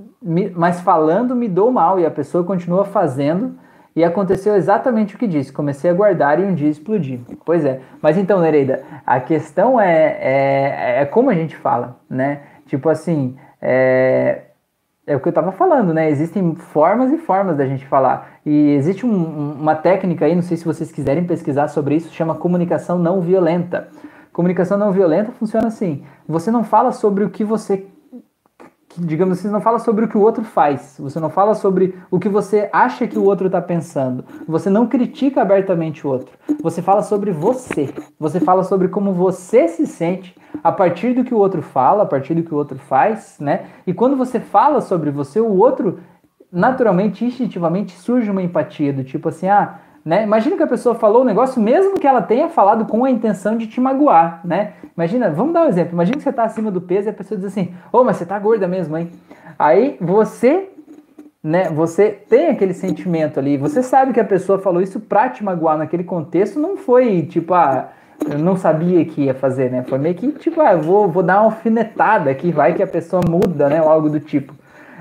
Speaker 1: mas falando me dou mal e a pessoa continua fazendo e aconteceu exatamente o que disse. Comecei a guardar e um dia explodi. Pois é. Mas então, Nereida, a questão é, é, é como a gente fala, né? Tipo assim, é, é o que eu estava falando, né? Existem formas e formas da gente falar. E existe um, uma técnica aí, não sei se vocês quiserem pesquisar sobre isso, chama comunicação não violenta. Comunicação não violenta funciona assim: você não fala sobre o que você digamos assim, não fala sobre o que o outro faz, você não fala sobre o que você acha que o outro está pensando, você não critica abertamente o outro, você fala sobre você, você fala sobre como você se sente a partir do que o outro fala, a partir do que o outro faz, né? E quando você fala sobre você, o outro, naturalmente, instintivamente, surge uma empatia do tipo assim, ah, né? Imagina que a pessoa falou o negócio, mesmo que ela tenha falado com a intenção de te magoar, né? Imagina, vamos dar um exemplo. Imagina que você está acima do peso e a pessoa diz assim: Ô, oh, mas você tá gorda mesmo, hein? Aí você, né? Você tem aquele sentimento ali. Você sabe que a pessoa falou isso pra te magoar naquele contexto. Não foi tipo, ah, eu não sabia que ia fazer, né? Foi meio que tipo, ah, vou, vou dar uma alfinetada aqui, vai que a pessoa muda, né? Ou algo do tipo.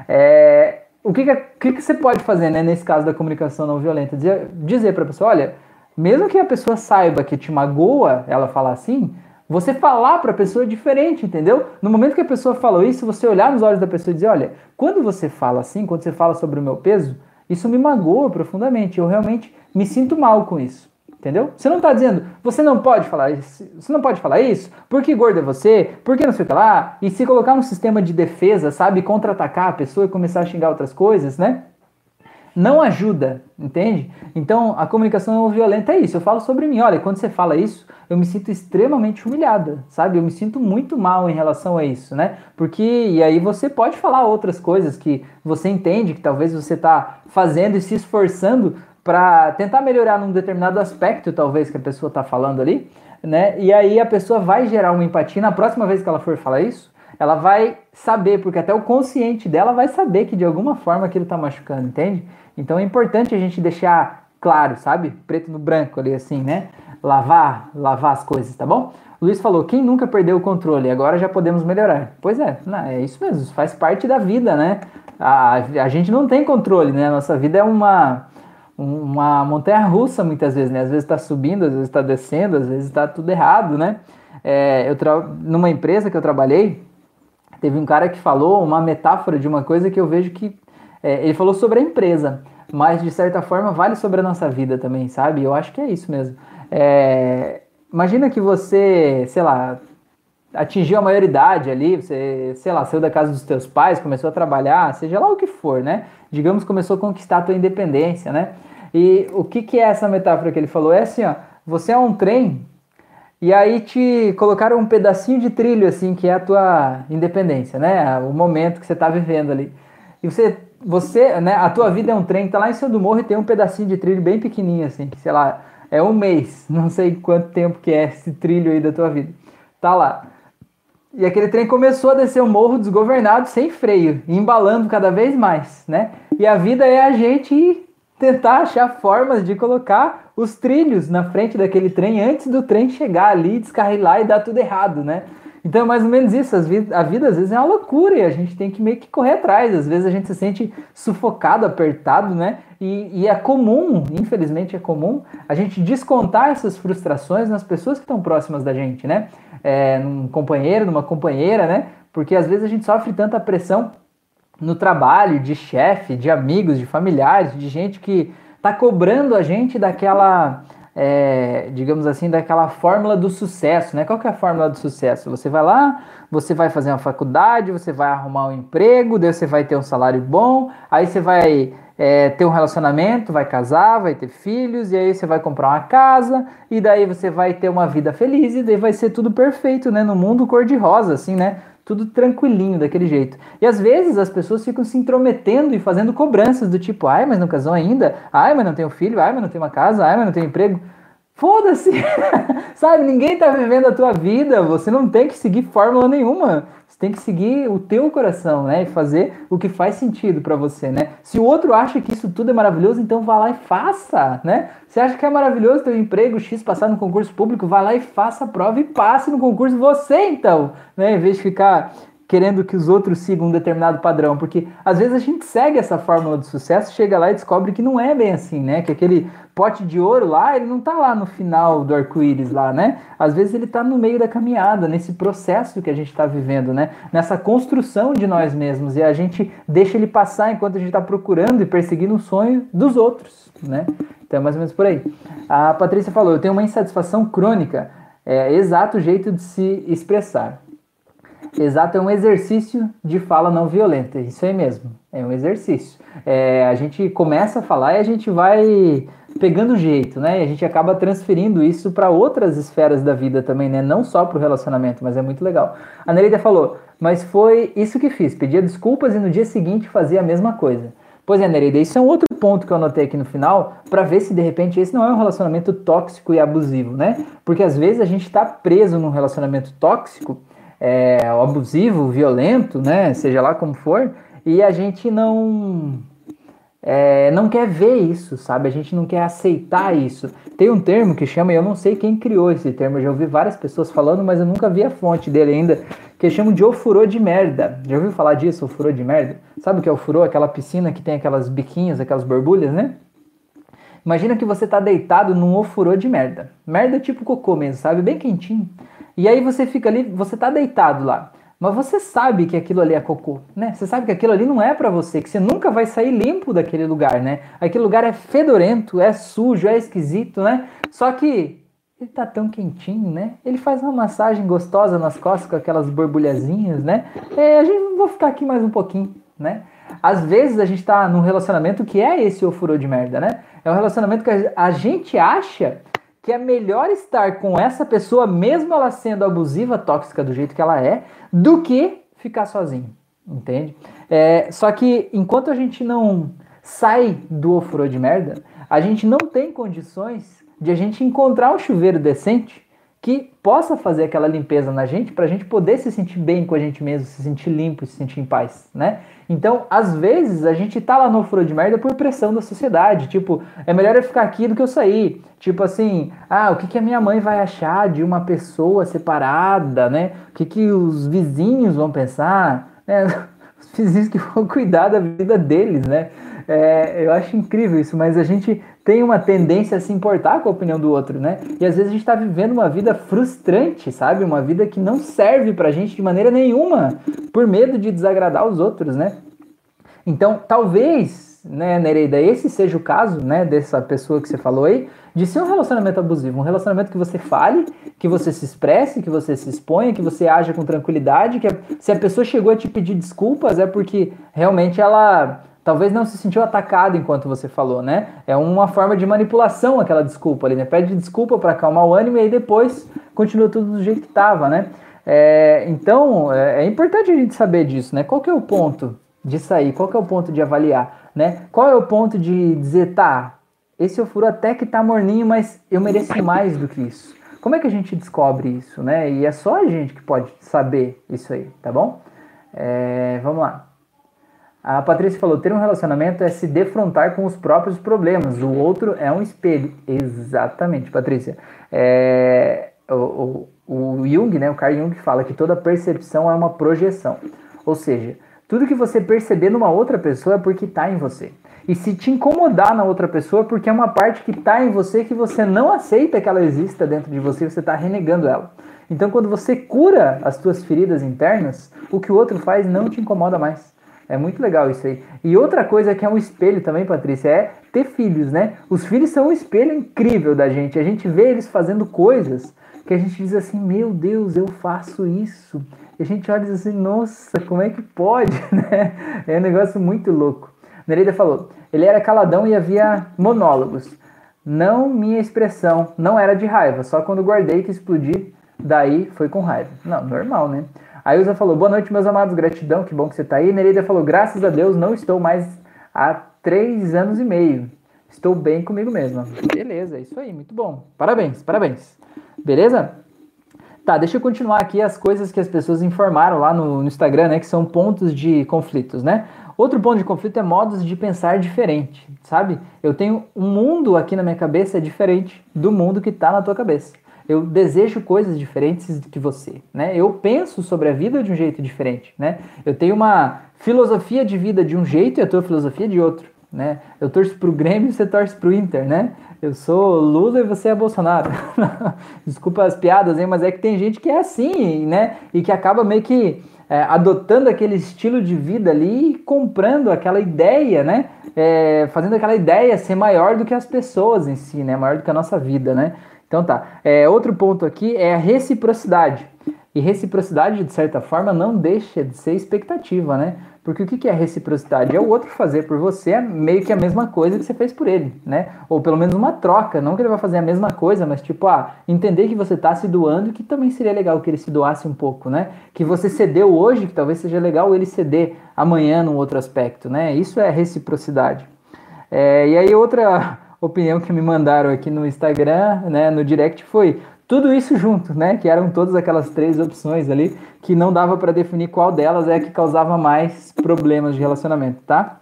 Speaker 1: É, o que, que, que, você pode fazer, né, nesse caso da comunicação não violenta? Dizer, dizer para a pessoa, olha, mesmo que a pessoa saiba que te magoa ela falar assim, você falar para a pessoa é diferente, entendeu? No momento que a pessoa falou isso, você olhar nos olhos da pessoa e dizer, olha, quando você fala assim, quando você fala sobre o meu peso, isso me magoa profundamente, eu realmente me sinto mal com isso. Entendeu? Você não está dizendo, você não pode falar isso, você não pode falar isso, porque gordo é você, porque não sei o que lá, e se colocar um sistema de defesa, sabe, contra-atacar a pessoa e começar a xingar outras coisas, né? Não ajuda, entende? Então a comunicação não violenta é isso. Eu falo sobre mim, olha, quando você fala isso, eu me sinto extremamente humilhada, sabe? Eu me sinto muito mal em relação a isso, né? Porque, e aí você pode falar outras coisas que você entende que talvez você está fazendo e se esforçando para tentar melhorar num determinado aspecto, talvez, que a pessoa está falando ali, né? E aí a pessoa vai gerar uma empatia. Na próxima vez que ela for falar isso, ela vai saber, porque até o consciente dela vai saber que de alguma forma aquilo está machucando, entende? Então é importante a gente deixar claro, sabe? Preto no branco ali, assim, né? Lavar, lavar as coisas, tá bom? Luiz falou, quem nunca perdeu o controle? Agora já podemos melhorar. Pois é, não, é isso mesmo, faz parte da vida, né? A, a gente não tem controle, né? Nossa vida é uma uma montanha russa muitas vezes, né? Às vezes está subindo, às vezes está descendo, às vezes está tudo errado, né? É, eu tra... Numa empresa que eu trabalhei, teve um cara que falou uma metáfora de uma coisa que eu vejo que é, ele falou sobre a empresa, mas de certa forma vale sobre a nossa vida também, sabe? Eu acho que é isso mesmo. É, imagina que você, sei lá, atingiu a maioridade ali, você, sei lá, saiu da casa dos teus pais, começou a trabalhar, seja lá o que for, né? Digamos, começou a conquistar a tua independência, né? E o que, que é essa metáfora que ele falou? É assim, ó, você é um trem e aí te colocaram um pedacinho de trilho, assim, que é a tua independência, né? O momento que você está vivendo ali. E você, você, né, a tua vida é um trem, tá lá em cima do morro e tem um pedacinho de trilho bem pequenininho, assim, sei lá, é um mês, não sei quanto tempo que é esse trilho aí da tua vida. Tá lá. E aquele trem começou a descer o morro desgovernado, sem freio, embalando cada vez mais, né? E a vida é a gente tentar achar formas de colocar os trilhos na frente daquele trem antes do trem chegar ali, descarrilar e dar tudo errado, né? Então é mais ou menos isso. a vida às vezes é uma loucura e a gente tem que meio que correr atrás. Às vezes a gente se sente sufocado, apertado, né? E, e é comum, infelizmente é comum, a gente descontar essas frustrações nas pessoas que estão próximas da gente, né? É, num companheiro, numa companheira, né? Porque às vezes a gente sofre tanta pressão no trabalho, de chefe, de amigos, de familiares, de gente que está cobrando a gente daquela, é, digamos assim, daquela fórmula do sucesso, né? Qual que é a fórmula do sucesso? Você vai lá, você vai fazer uma faculdade, você vai arrumar um emprego, daí você vai ter um salário bom, aí você vai é, ter um relacionamento, vai casar, vai ter filhos, e aí você vai comprar uma casa, e daí você vai ter uma vida feliz, e daí vai ser tudo perfeito, né? No mundo cor-de-rosa, assim, né? Tudo tranquilinho daquele jeito. E às vezes as pessoas ficam se intrometendo e fazendo cobranças do tipo, ai, mas não casou ainda, ai, mas não um filho, ai, mas não tem uma casa, ai, mas não um emprego. Foda-se! Sabe, ninguém tá vivendo a tua vida, você não tem que seguir fórmula nenhuma. Você tem que seguir o teu coração, né? E fazer o que faz sentido para você, né? Se o outro acha que isso tudo é maravilhoso, então vá lá e faça, né? Você acha que é maravilhoso ter um emprego X passar no concurso público, vá lá e faça a prova e passe no concurso você, então, né? Em vez de ficar querendo que os outros sigam um determinado padrão, porque às vezes a gente segue essa fórmula do sucesso, chega lá e descobre que não é bem assim, né? Que aquele pote de ouro lá, ele não tá lá no final do arco-íris lá, né? Às vezes ele tá no meio da caminhada, nesse processo que a gente está vivendo, né? Nessa construção de nós mesmos e a gente deixa ele passar enquanto a gente está procurando e perseguindo o sonho dos outros, né? Então é mais ou menos por aí. A Patrícia falou, eu tenho uma insatisfação crônica, é exato jeito de se expressar. Exato, é um exercício de fala não violenta. Isso aí mesmo, é um exercício. É, a gente começa a falar e a gente vai pegando jeito, né? E a gente acaba transferindo isso para outras esferas da vida também, né? Não só para o relacionamento, mas é muito legal. A Nereida falou, mas foi isso que fiz, pedia desculpas e no dia seguinte fazia a mesma coisa. Pois é, Nereida, isso é um outro ponto que eu anotei aqui no final, para ver se de repente esse não é um relacionamento tóxico e abusivo, né? Porque às vezes a gente está preso num relacionamento tóxico é, abusivo, violento, né? Seja lá como for, e a gente não é, não quer ver isso, sabe? A gente não quer aceitar isso. Tem um termo que chama, eu não sei quem criou esse termo, eu já ouvi várias pessoas falando, mas eu nunca vi a fonte dele ainda, que chamam de ofurô de merda. Já ouviu falar disso, ofurô de merda? Sabe o que é ofurô? Aquela piscina que tem aquelas biquinhas, aquelas borbulhas, né? Imagina que você tá deitado num ofurô de merda. Merda tipo cocô mesmo, sabe? Bem quentinho. E aí você fica ali, você tá deitado lá, mas você sabe que aquilo ali é cocô, né? Você sabe que aquilo ali não é para você, que você nunca vai sair limpo daquele lugar, né? Aquele lugar é fedorento, é sujo, é esquisito, né? Só que ele tá tão quentinho, né? Ele faz uma massagem gostosa nas costas com aquelas borbulhazinhas, né? É, a gente vou ficar aqui mais um pouquinho, né? Às vezes a gente tá num relacionamento que é esse ofurô de merda, né? É um relacionamento que a gente acha que é melhor estar com essa pessoa, mesmo ela sendo abusiva, tóxica do jeito que ela é, do que ficar sozinho, entende? É, só que enquanto a gente não sai do ofurô de merda, a gente não tem condições de a gente encontrar um chuveiro decente que possa fazer aquela limpeza na gente para a gente poder se sentir bem com a gente mesmo, se sentir limpo, se sentir em paz, né? Então, às vezes, a gente tá lá no furo de merda por pressão da sociedade. Tipo, é melhor eu ficar aqui do que eu sair. Tipo assim, ah, o que, que a minha mãe vai achar de uma pessoa separada, né? O que, que os vizinhos vão pensar? Né? Os vizinhos que vão cuidar da vida deles, né? É, eu acho incrível isso, mas a gente tem uma tendência a se importar com a opinião do outro, né? E às vezes a gente está vivendo uma vida frustrante, sabe? Uma vida que não serve pra gente de maneira nenhuma, por medo de desagradar os outros, né? Então, talvez, né, Nereida, esse seja o caso, né, dessa pessoa que você falou aí, de ser um relacionamento abusivo, um relacionamento que você fale, que você se expresse, que você se exponha, que você haja com tranquilidade, que se a pessoa chegou a te pedir desculpas é porque realmente ela talvez não se sentiu atacado enquanto você falou, né? É uma forma de manipulação aquela desculpa ali, né? Pede desculpa para acalmar o ânimo e aí depois continua tudo do jeito que estava, né? É, então, é, é, importante a gente saber disso, né? Qual que é o ponto de sair? Qual que é o ponto de avaliar, né? Qual é o ponto de dizer, tá, esse eu furo até que tá morninho, mas eu mereço mais do que isso. Como é que a gente descobre isso, né? E é só a gente que pode saber isso aí, tá bom? É, vamos lá. A Patrícia falou: ter um relacionamento é se defrontar com os próprios problemas, o outro é um espelho. Exatamente, Patrícia. É, o, o, o Jung, né, o Carl Jung fala que toda percepção é uma projeção. Ou seja, tudo que você perceber numa outra pessoa é porque está em você. E se te incomodar na outra pessoa, porque é uma parte que está em você que você não aceita que ela exista dentro de você, você está renegando ela. Então, quando você cura as suas feridas internas, o que o outro faz não te incomoda mais. É muito legal isso aí. E outra coisa que é um espelho também, Patrícia, é ter filhos, né? Os filhos são um espelho incrível da gente. A gente vê eles fazendo coisas que a gente diz assim: Meu Deus, eu faço isso. E a gente olha e diz assim: Nossa, como é que pode? Né? É um negócio muito louco. Nereida falou: Ele era caladão e havia monólogos. Não minha expressão, não era de raiva, só quando guardei que explodi, daí foi com raiva. Não, normal, né? A Ilza falou: Boa noite, meus amados, gratidão, que bom que você está aí. Nereida falou: Graças a Deus, não estou mais há três anos e meio. Estou bem comigo mesma. Beleza, é isso aí, muito bom. Parabéns, parabéns. Beleza? Tá, deixa eu continuar aqui as coisas que as pessoas informaram lá no, no Instagram, né? Que são pontos de conflitos, né? Outro ponto de conflito é modos de pensar diferente, sabe? Eu tenho um mundo aqui na minha cabeça diferente do mundo que está na tua cabeça eu desejo coisas diferentes que você, né? Eu penso sobre a vida de um jeito diferente, né? Eu tenho uma filosofia de vida de um jeito e a tua filosofia de outro, né? Eu torço pro Grêmio e você torce pro Inter, né? Eu sou Lula e você é Bolsonaro. Desculpa as piadas, hein? Mas é que tem gente que é assim, né? E que acaba meio que é, adotando aquele estilo de vida ali e comprando aquela ideia, né? É, fazendo aquela ideia ser maior do que as pessoas em si, né? Maior do que a nossa vida, né? Então tá. É, outro ponto aqui é a reciprocidade. E reciprocidade, de certa forma, não deixa de ser expectativa, né? Porque o que é reciprocidade? É o outro fazer por você meio que a mesma coisa que você fez por ele, né? Ou pelo menos uma troca. Não que ele vai fazer a mesma coisa, mas tipo, ah, entender que você está se doando, que também seria legal que ele se doasse um pouco, né? Que você cedeu hoje, que talvez seja legal ele ceder amanhã num outro aspecto, né? Isso é reciprocidade. É, e aí outra opinião que me mandaram aqui no Instagram, né, no direct foi tudo isso junto, né, que eram todas aquelas três opções ali que não dava para definir qual delas é que causava mais problemas de relacionamento, tá?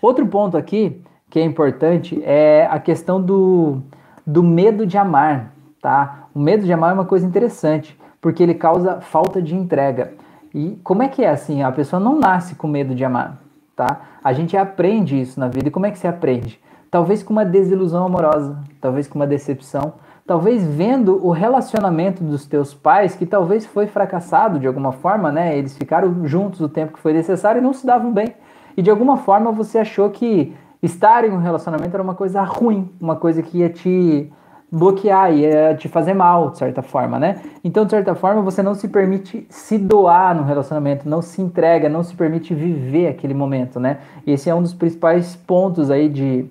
Speaker 1: Outro ponto aqui que é importante é a questão do, do medo de amar, tá? O medo de amar é uma coisa interessante, porque ele causa falta de entrega. E como é que é assim? A pessoa não nasce com medo de amar, tá? A gente aprende isso na vida. E como é que se aprende? Talvez com uma desilusão amorosa, talvez com uma decepção, talvez vendo o relacionamento dos teus pais que talvez foi fracassado de alguma forma, né? Eles ficaram juntos o tempo que foi necessário e não se davam bem. E de alguma forma você achou que estar em um relacionamento era uma coisa ruim, uma coisa que ia te bloquear, ia te fazer mal, de certa forma, né? Então, de certa forma, você não se permite se doar no relacionamento, não se entrega, não se permite viver aquele momento, né? E esse é um dos principais pontos aí de,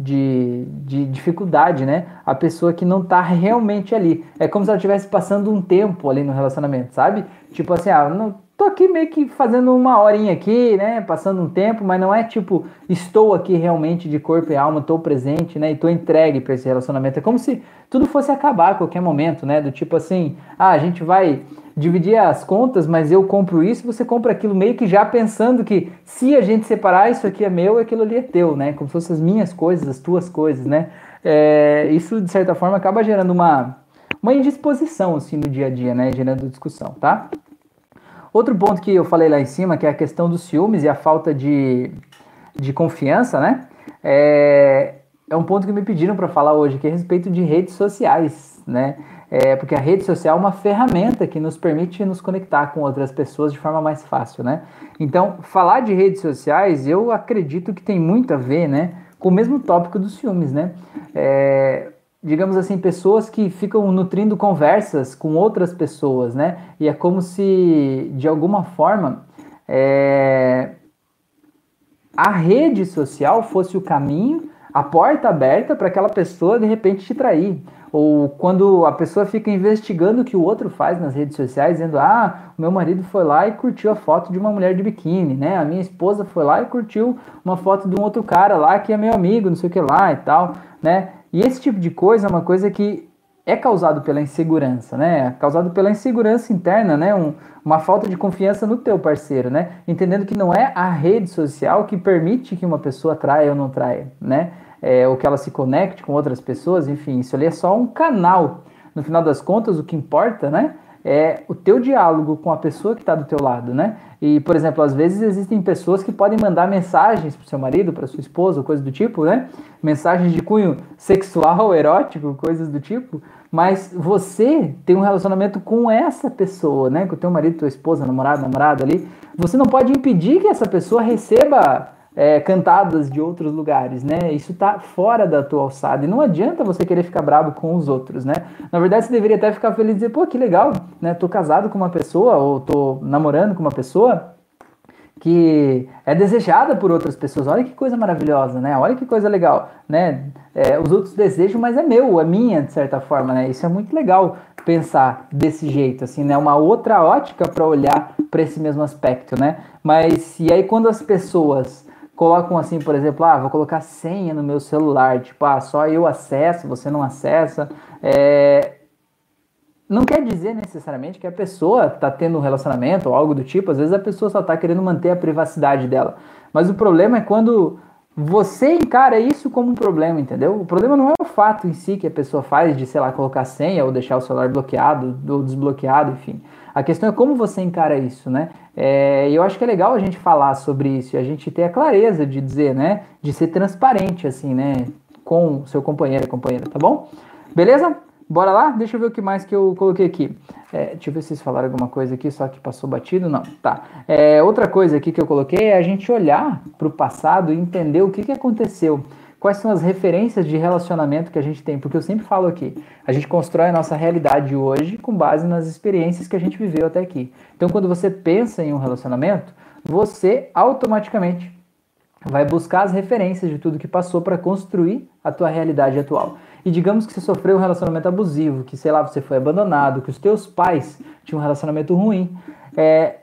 Speaker 1: de, de dificuldade, né? A pessoa que não tá realmente ali. É como se ela estivesse passando um tempo ali no relacionamento, sabe? Tipo assim, ah, não, tô aqui meio que fazendo uma horinha aqui, né? Passando um tempo, mas não é tipo, estou aqui realmente de corpo e alma, estou presente, né? E tô entregue para esse relacionamento. É como se tudo fosse acabar a qualquer momento, né? Do tipo assim, ah, a gente vai dividir as contas, mas eu compro isso, você compra aquilo meio que já pensando que se a gente separar, isso aqui é meu, aquilo ali é teu, né? Como se fossem as minhas coisas, as tuas coisas, né? É, isso, de certa forma, acaba gerando uma, uma indisposição, assim, no dia a dia, né? Gerando discussão, tá? Outro ponto que eu falei lá em cima, que é a questão dos ciúmes e a falta de, de confiança, né? É, é um ponto que me pediram para falar hoje, que é a respeito de redes sociais, né? É, porque a rede social é uma ferramenta que nos permite nos conectar com outras pessoas de forma mais fácil, né? Então, falar de redes sociais, eu acredito que tem muito a ver, né, com o mesmo tópico dos filmes, né? É, digamos assim, pessoas que ficam nutrindo conversas com outras pessoas, né? E é como se, de alguma forma, é, a rede social fosse o caminho, a porta aberta para aquela pessoa de repente te trair ou quando a pessoa fica investigando o que o outro faz nas redes sociais, dizendo: "Ah, o meu marido foi lá e curtiu a foto de uma mulher de biquíni, né? A minha esposa foi lá e curtiu uma foto de um outro cara lá que é meu amigo, não sei o que lá e tal", né? E esse tipo de coisa é uma coisa que é causado pela insegurança, né? É causado pela insegurança interna, né? Um, uma falta de confiança no teu parceiro, né? Entendendo que não é a rede social que permite que uma pessoa traia ou não traia, né? É, ou que ela se conecte com outras pessoas, enfim, isso ali é só um canal no final das contas, o que importa, né? É o teu diálogo com a pessoa que está do teu lado, né? E, por exemplo, às vezes existem pessoas que podem mandar mensagens para seu marido, para sua esposa, coisas do tipo, né? Mensagens de cunho sexual, erótico, coisas do tipo. Mas você tem um relacionamento com essa pessoa, né? Com o teu marido, tua esposa, namorado, namorada ali. Você não pode impedir que essa pessoa receba é, cantadas de outros lugares, né? Isso está fora da tua alçada. E não adianta você querer ficar bravo com os outros, né? Na verdade, você deveria até ficar feliz e dizer, pô, que legal, né? Tô casado com uma pessoa ou tô namorando com uma pessoa que é desejada por outras pessoas. Olha que coisa maravilhosa, né? Olha que coisa legal, né? É, os outros desejam, mas é meu, é minha, de certa forma, né? Isso é muito legal pensar desse jeito, assim, né? Uma outra ótica para olhar para esse mesmo aspecto, né? Mas e aí quando as pessoas colocam assim, por exemplo, ah, vou colocar senha no meu celular, tipo, ah, só eu acesso, você não acessa. É... Não quer dizer necessariamente que a pessoa está tendo um relacionamento ou algo do tipo, às vezes a pessoa só está querendo manter a privacidade dela. Mas o problema é quando você encara isso como um problema, entendeu? O problema não é o fato em si que a pessoa faz de, sei lá, colocar senha ou deixar o celular bloqueado ou desbloqueado, enfim. A questão é como você encara isso, né? É, eu acho que é legal a gente falar sobre isso e a gente ter a clareza de dizer, né? De ser transparente, assim, né? Com seu companheiro e companheira, tá bom? Beleza? Bora lá? Deixa eu ver o que mais que eu coloquei aqui. É, deixa eu ver se vocês falaram alguma coisa aqui, só que passou batido. Não, tá. É, outra coisa aqui que eu coloquei é a gente olhar para o passado e entender o que, que aconteceu quais são as referências de relacionamento que a gente tem, porque eu sempre falo aqui, a gente constrói a nossa realidade hoje com base nas experiências que a gente viveu até aqui. Então, quando você pensa em um relacionamento, você automaticamente vai buscar as referências de tudo que passou para construir a tua realidade atual. E digamos que você sofreu um relacionamento abusivo, que sei lá, você foi abandonado, que os teus pais tinham um relacionamento ruim. É,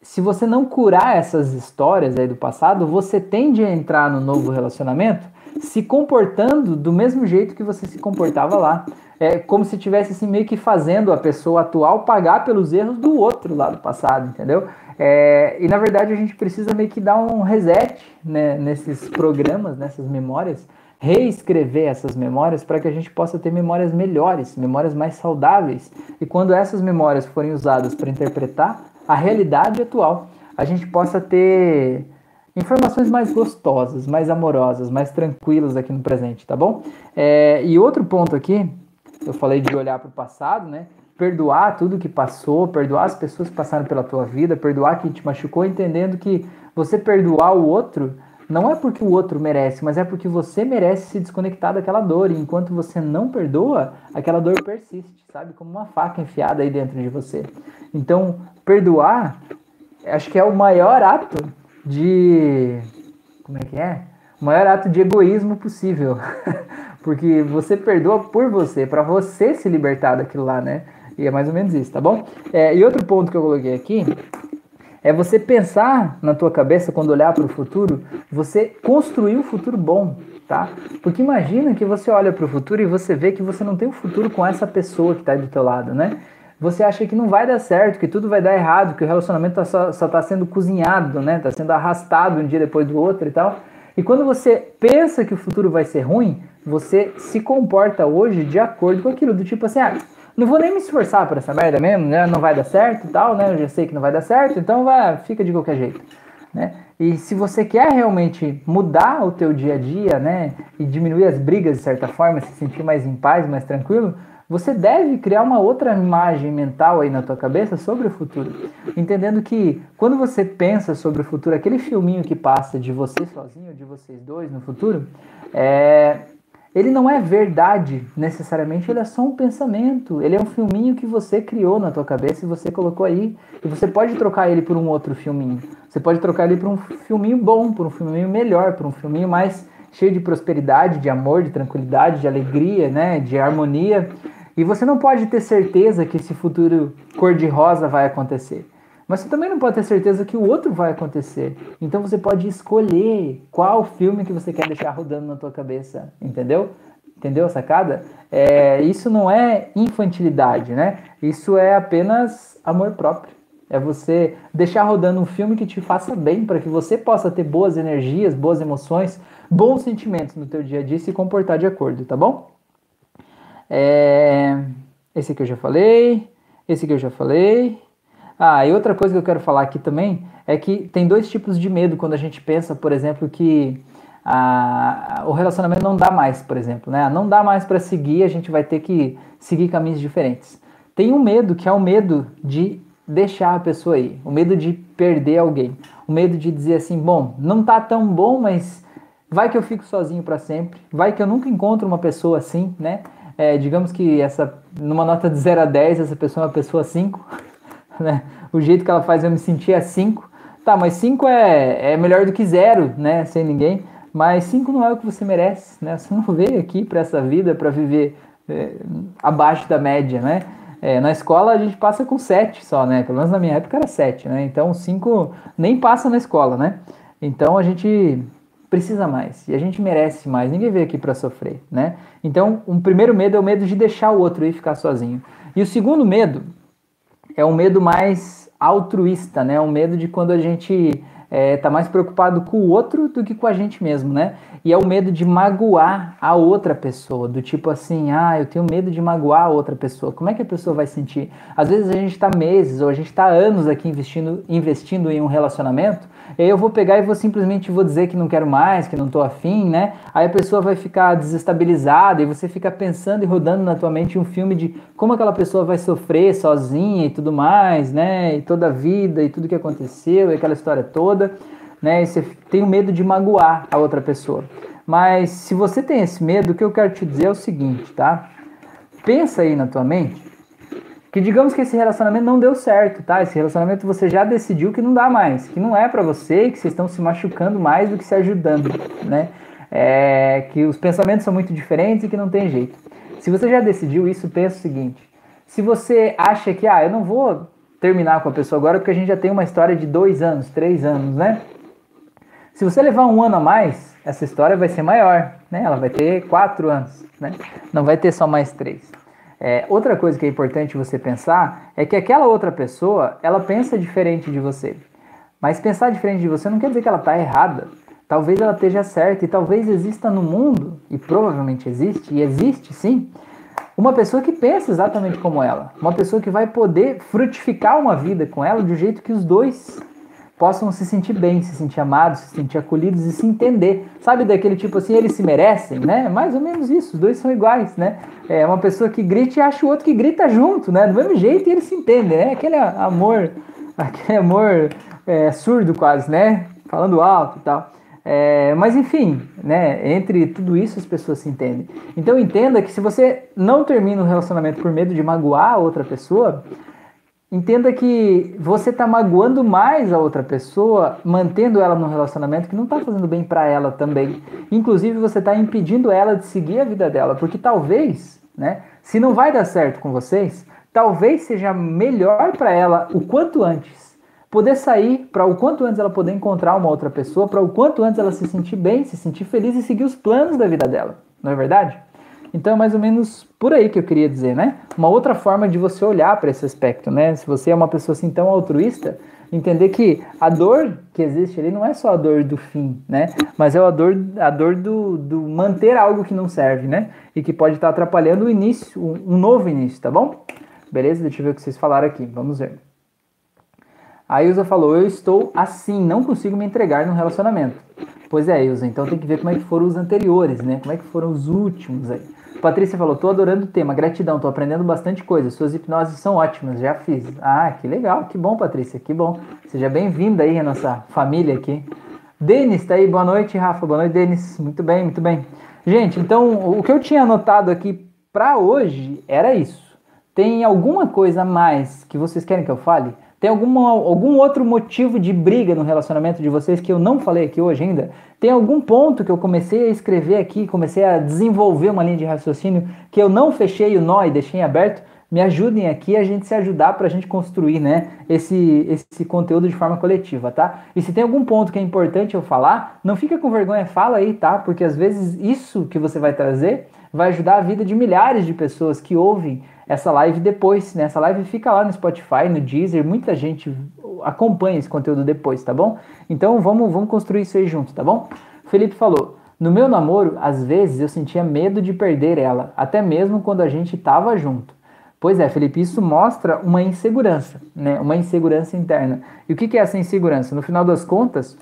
Speaker 1: se você não curar essas histórias aí do passado, você tende a entrar no novo relacionamento se comportando do mesmo jeito que você se comportava lá. É como se tivesse assim, meio que fazendo a pessoa atual pagar pelos erros do outro lá do passado, entendeu? É, e na verdade a gente precisa meio que dar um reset né, nesses programas, nessas memórias, reescrever essas memórias para que a gente possa ter memórias melhores, memórias mais saudáveis. E quando essas memórias forem usadas para interpretar a realidade atual, a gente possa ter informações mais gostosas, mais amorosas, mais tranquilas aqui no presente, tá bom? É, e outro ponto aqui, eu falei de olhar para o passado, né? Perdoar tudo que passou, perdoar as pessoas que passaram pela tua vida, perdoar quem te machucou, entendendo que você perdoar o outro não é porque o outro merece, mas é porque você merece se desconectar daquela dor. E enquanto você não perdoa, aquela dor persiste, sabe? Como uma faca enfiada aí dentro de você. Então, perdoar, acho que é o maior ato de. Como é que é? O maior ato de egoísmo possível. Porque você perdoa por você, para você se libertar daquilo lá, né? E é mais ou menos isso, tá bom? É, e outro ponto que eu coloquei aqui é você pensar na tua cabeça quando olhar para o futuro, você construir um futuro bom, tá? Porque imagina que você olha para o futuro e você vê que você não tem um futuro com essa pessoa que está do teu lado, né? Você acha que não vai dar certo, que tudo vai dar errado, que o relacionamento tá só está sendo cozinhado, né? Está sendo arrastado um dia depois do outro e tal. E quando você pensa que o futuro vai ser ruim, você se comporta hoje de acordo com aquilo, do tipo assim, ah, não vou nem me esforçar por essa merda mesmo, né? Não vai dar certo e tal, né? Eu já sei que não vai dar certo, então vai, fica de qualquer jeito, né? E se você quer realmente mudar o teu dia a dia, né, e diminuir as brigas de certa forma, se sentir mais em paz, mais tranquilo, você deve criar uma outra imagem mental aí na tua cabeça sobre o futuro, entendendo que quando você pensa sobre o futuro, aquele filminho que passa de você sozinho, de vocês dois no futuro, é, ele não é verdade necessariamente, ele é só um pensamento. Ele é um filminho que você criou na tua cabeça e você colocou aí. E você pode trocar ele por um outro filminho. Você pode trocar ele por um filminho bom, por um filminho melhor, por um filminho mais cheio de prosperidade, de amor, de tranquilidade, de alegria, né, de harmonia. E você não pode ter certeza que esse futuro cor-de-rosa vai acontecer. Mas você também não pode ter certeza que o outro vai acontecer. Então você pode escolher qual filme que você quer deixar rodando na tua cabeça, entendeu? Entendeu a sacada? É, isso não é infantilidade, né? Isso é apenas amor próprio. É você deixar rodando um filme que te faça bem, para que você possa ter boas energias, boas emoções, bons sentimentos no teu dia a dia e se comportar de acordo, tá bom? É... Esse aqui eu já falei. Esse aqui eu já falei. Ah, e outra coisa que eu quero falar aqui também é que tem dois tipos de medo quando a gente pensa, por exemplo, que a, o relacionamento não dá mais, por exemplo, né? Não dá mais para seguir, a gente vai ter que seguir caminhos diferentes. Tem um medo que é o medo de deixar a pessoa ir, o medo de perder alguém, o medo de dizer assim, bom, não tá tão bom, mas vai que eu fico sozinho para sempre, vai que eu nunca encontro uma pessoa assim, né? É, digamos que essa numa nota de 0 a 10, essa pessoa é uma pessoa 5, né? O jeito que ela faz eu me sentir é 5. Tá, mas 5 é, é melhor do que zero, né? Sem ninguém. Mas 5 não é o que você merece, né? Você não veio aqui para essa vida para viver é, abaixo da média, né? É, na escola a gente passa com 7 só, né? Pelo menos na minha época era 7, né? Então 5 nem passa na escola, né? Então a gente precisa mais e a gente merece mais. Ninguém veio aqui para sofrer, né? Então, um primeiro medo é o medo de deixar o outro ir ficar sozinho. E o segundo medo é um medo mais altruísta, né? Um medo de quando a gente é, tá mais preocupado com o outro do que com a gente mesmo, né? E é o medo de magoar a outra pessoa, do tipo assim, ah, eu tenho medo de magoar a outra pessoa. Como é que a pessoa vai sentir? Às vezes a gente está meses ou a gente está anos aqui investindo, investindo em um relacionamento e aí eu vou pegar e vou simplesmente vou dizer que não quero mais, que não estou afim, né? Aí a pessoa vai ficar desestabilizada e você fica pensando e rodando na tua mente um filme de como aquela pessoa vai sofrer sozinha e tudo mais, né? E toda a vida e tudo que aconteceu e aquela história toda, né? E você tem o medo de magoar a outra pessoa. Mas se você tem esse medo, o que eu quero te dizer é o seguinte, tá? Pensa aí na tua mente que digamos que esse relacionamento não deu certo, tá? Esse relacionamento você já decidiu que não dá mais, que não é para você, que vocês estão se machucando mais do que se ajudando, né? É, que os pensamentos são muito diferentes e que não tem jeito. Se você já decidiu isso, pensa o seguinte: se você acha que, ah, eu não vou terminar com a pessoa agora porque a gente já tem uma história de dois anos, três anos, né? Se você levar um ano a mais, essa história vai ser maior, né? Ela vai ter quatro anos, né? Não vai ter só mais três. É, outra coisa que é importante você pensar é que aquela outra pessoa, ela pensa diferente de você. Mas pensar diferente de você não quer dizer que ela está errada. Talvez ela esteja certa e talvez exista no mundo, e provavelmente existe, e existe sim, uma pessoa que pensa exatamente como ela. Uma pessoa que vai poder frutificar uma vida com ela de um jeito que os dois possam se sentir bem, se sentir amados, se sentir acolhidos e se entender. Sabe daquele tipo assim, eles se merecem, né? Mais ou menos isso, os dois são iguais, né? É uma pessoa que grita e acha o outro que grita junto, né? Do mesmo jeito e eles se entendem, né? Aquele amor, aquele amor é, surdo quase, né? Falando alto e tal. É, mas enfim, né, entre tudo isso as pessoas se entendem. Então entenda que se você não termina um relacionamento por medo de magoar a outra pessoa, entenda que você está magoando mais a outra pessoa, mantendo ela num relacionamento que não está fazendo bem para ela também. Inclusive, você está impedindo ela de seguir a vida dela, porque talvez, né, se não vai dar certo com vocês, talvez seja melhor para ela o quanto antes poder sair, para o quanto antes ela poder encontrar uma outra pessoa, para o quanto antes ela se sentir bem, se sentir feliz e seguir os planos da vida dela. Não é verdade? Então é mais ou menos por aí que eu queria dizer, né? Uma outra forma de você olhar para esse aspecto, né? Se você é uma pessoa assim tão altruísta, entender que a dor que existe ali não é só a dor do fim, né? Mas é a dor, a dor do, do manter algo que não serve, né? E que pode estar atrapalhando o início, um novo início, tá bom? Beleza? Deixa eu ver o que vocês falaram aqui. Vamos ver. A Ilza falou: Eu estou assim, não consigo me entregar no relacionamento. Pois é, Ilza, então tem que ver como é que foram os anteriores, né? Como é que foram os últimos aí. Patrícia falou: tô adorando o tema, gratidão, tô aprendendo bastante coisa. Suas hipnoses são ótimas, já fiz. Ah, que legal, que bom, Patrícia, que bom. Seja bem-vinda aí à nossa família aqui. Denis tá aí, boa noite, Rafa, boa noite, Denis. Muito bem, muito bem. Gente, então o que eu tinha anotado aqui para hoje era isso. Tem alguma coisa a mais que vocês querem que eu fale? Tem alguma, algum outro motivo de briga no relacionamento de vocês que eu não falei aqui hoje ainda? Tem algum ponto que eu comecei a escrever aqui, comecei a desenvolver uma linha de raciocínio que eu não fechei o nó e deixei aberto? Me ajudem aqui a gente se ajudar para a gente construir né, esse, esse conteúdo de forma coletiva, tá? E se tem algum ponto que é importante eu falar, não fica com vergonha, fala aí, tá? Porque às vezes isso que você vai trazer vai ajudar a vida de milhares de pessoas que ouvem essa live depois, né? Essa live fica lá no Spotify, no Deezer, muita gente acompanha esse conteúdo depois, tá bom? Então vamos, vamos construir isso aí junto, tá bom? Felipe falou: No meu namoro, às vezes eu sentia medo de perder ela, até mesmo quando a gente tava junto. Pois é, Felipe, isso mostra uma insegurança, né? Uma insegurança interna. E o que é essa insegurança? No final das contas,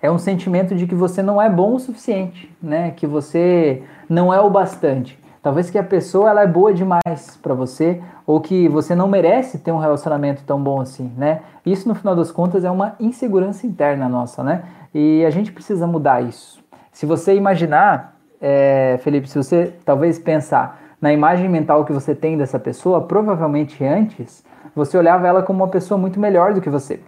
Speaker 1: é um sentimento de que você não é bom o suficiente, né? Que você não é o bastante. Talvez que a pessoa ela é boa demais para você ou que você não merece ter um relacionamento tão bom assim, né? Isso no final das contas é uma insegurança interna nossa, né? E a gente precisa mudar isso. Se você imaginar, é, Felipe, se você talvez pensar na imagem mental que você tem dessa pessoa, provavelmente antes você olhava ela como uma pessoa muito melhor do que você.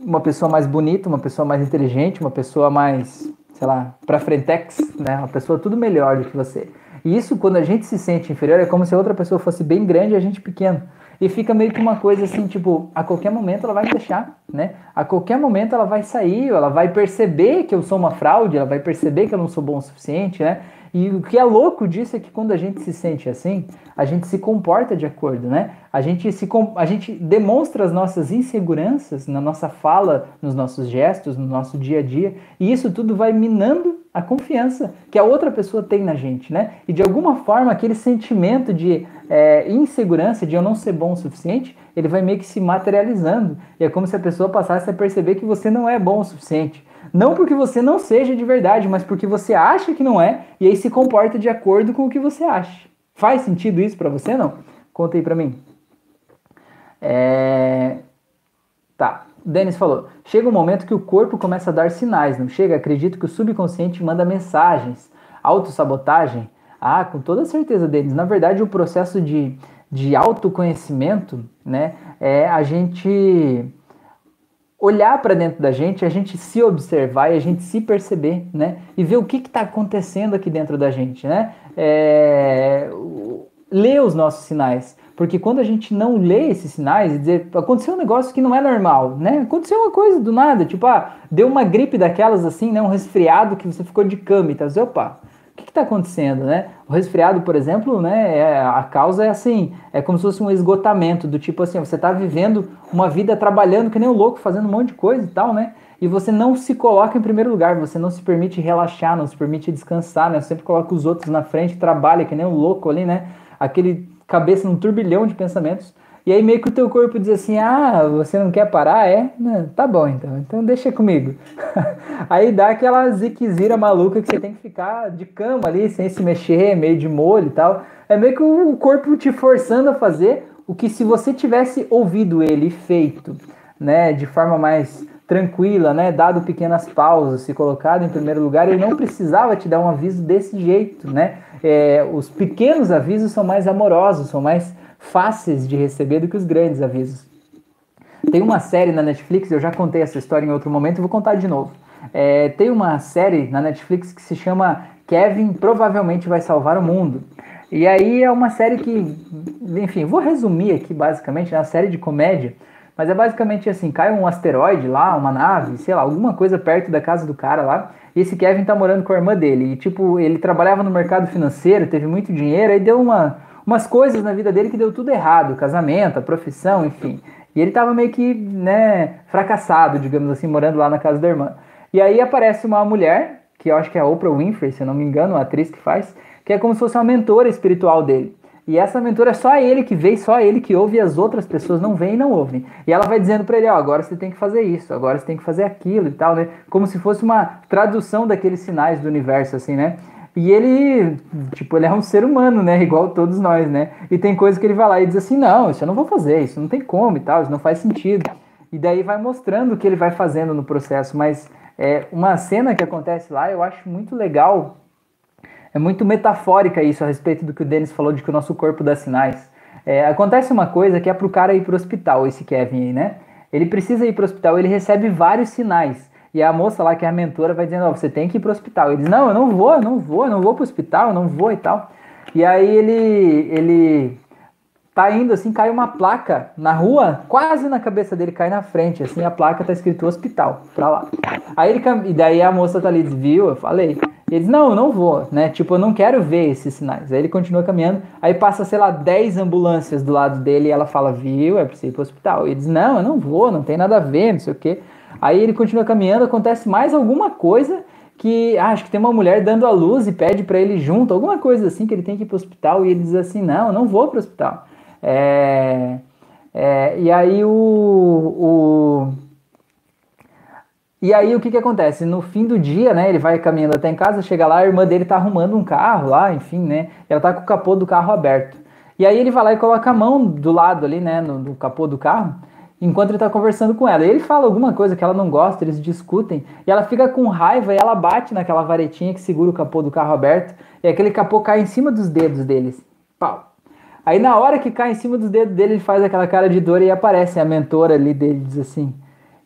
Speaker 1: Uma pessoa mais bonita, uma pessoa mais inteligente, uma pessoa mais, sei lá, pra frentex, né? Uma pessoa tudo melhor do que você. E isso, quando a gente se sente inferior, é como se a outra pessoa fosse bem grande e a gente pequeno. E fica meio que uma coisa assim, tipo, a qualquer momento ela vai me deixar, né? A qualquer momento ela vai sair, ela vai perceber que eu sou uma fraude, ela vai perceber que eu não sou bom o suficiente, né? E o que é louco disso é que quando a gente se sente assim, a gente se comporta de acordo, né? A gente, se, a gente demonstra as nossas inseguranças na nossa fala, nos nossos gestos, no nosso dia a dia, e isso tudo vai minando a confiança que a outra pessoa tem na gente, né? E de alguma forma aquele sentimento de é, insegurança, de eu não ser bom o suficiente, ele vai meio que se materializando. E é como se a pessoa passasse a perceber que você não é bom o suficiente. Não porque você não seja de verdade, mas porque você acha que não é e aí se comporta de acordo com o que você acha. Faz sentido isso para você não? Conta aí para mim. É... Tá. Denis falou: chega um momento que o corpo começa a dar sinais, não chega? Acredito que o subconsciente manda mensagens. Autossabotagem? Ah, com toda certeza, Denis. Na verdade, o processo de, de autoconhecimento, né, é a gente olhar para dentro da gente, a gente se observar e a gente se perceber, né? E ver o que está acontecendo aqui dentro da gente, né? É... Ler os nossos sinais. Porque quando a gente não lê esses sinais e dizer, aconteceu um negócio que não é normal, né? Aconteceu uma coisa do nada, tipo, ah, deu uma gripe daquelas assim, né? Um resfriado que você ficou de cama e tá, opa, está acontecendo, né? O resfriado, por exemplo, né, é, a causa é assim, é como se fosse um esgotamento, do tipo assim, você está vivendo uma vida trabalhando que nem um louco, fazendo um monte de coisa e tal, né? E você não se coloca em primeiro lugar, você não se permite relaxar, não se permite descansar, né? Você sempre coloca os outros na frente, trabalha que nem um louco ali, né? Aquele cabeça num turbilhão de pensamentos. E aí meio que o teu corpo diz assim, ah, você não quer parar? É? Não, tá bom então, então deixa comigo. aí dá aquela ziquezira maluca que você tem que ficar de cama ali, sem se mexer, meio de molho e tal. É meio que o corpo te forçando a fazer o que se você tivesse ouvido ele feito, né, de forma mais tranquila, né, dado pequenas pausas, se colocado em primeiro lugar, ele não precisava te dar um aviso desse jeito, né? É, os pequenos avisos são mais amorosos, são mais fáceis de receber do que os grandes avisos. Tem uma série na Netflix, eu já contei essa história em outro momento, vou contar de novo. É, tem uma série na Netflix que se chama Kevin Provavelmente Vai Salvar o Mundo. E aí é uma série que, enfim, vou resumir aqui basicamente, é uma série de comédia, mas é basicamente assim, cai um asteroide lá, uma nave, sei lá, alguma coisa perto da casa do cara lá, e esse Kevin tá morando com a irmã dele, e tipo, ele trabalhava no mercado financeiro, teve muito dinheiro, aí deu uma, umas coisas na vida dele que deu tudo errado, casamento, profissão, enfim. E ele estava meio que, né, fracassado, digamos assim, morando lá na casa da irmã. E aí aparece uma mulher, que eu acho que é a Oprah Winfrey, se eu não me engano, a atriz que faz, que é como se fosse uma mentora espiritual dele. E essa mentora é só ele que vê, só ele que ouve, e as outras pessoas não veem e não ouvem. E ela vai dizendo para ele, ó, agora você tem que fazer isso, agora você tem que fazer aquilo e tal, né? Como se fosse uma tradução daqueles sinais do universo, assim, né? E ele, tipo, ele é um ser humano, né? Igual todos nós, né? E tem coisa que ele vai lá e diz assim: não, isso eu não vou fazer, isso não tem como e tal, isso não faz sentido. E daí vai mostrando o que ele vai fazendo no processo. Mas é, uma cena que acontece lá eu acho muito legal. É muito metafórica isso a respeito do que o Denis falou de que o nosso corpo dá sinais. É, acontece uma coisa que é pro cara ir pro hospital, esse Kevin aí, né? Ele precisa ir pro hospital, ele recebe vários sinais. E a moça lá, que é a mentora, vai dizendo: Ó, oh, você tem que ir pro hospital. Ele diz: Não, eu não vou, eu não vou, eu não vou pro hospital, eu não vou e tal. E aí ele, ele tá indo assim, cai uma placa na rua, quase na cabeça dele, cai na frente, assim, a placa tá escrito hospital, pra lá. Aí ele, e daí a moça tá ali, diz, viu, eu falei. Ele diz, não, eu não vou, né, tipo, eu não quero ver esses sinais. Aí ele continua caminhando, aí passa, sei lá, 10 ambulâncias do lado dele e ela fala, viu, é preciso ir pro hospital. Ele diz, não, eu não vou, não tem nada a ver, não sei o quê. Aí ele continua caminhando, acontece mais alguma coisa que ah, acho que tem uma mulher dando a luz e pede para ele junto, alguma coisa assim, que ele tem que ir para o hospital, e ele diz assim, não, não vou para o hospital. É, é, e aí o, o, E aí o que que acontece? No fim do dia, né, ele vai caminhando até em casa, chega lá, a irmã dele tá arrumando um carro lá, enfim, né, ela tá com o capô do carro aberto. E aí ele vai lá e coloca a mão do lado ali, né, no, no capô do carro, enquanto ele tá conversando com ela. E ele fala alguma coisa que ela não gosta, eles discutem, e ela fica com raiva e ela bate naquela varetinha que segura o capô do carro aberto, e aquele capô cai em cima dos dedos deles. Pau. Aí na hora que cai em cima dos dedos dele, ele faz aquela cara de dor e aparece a mentora ali dele, diz assim: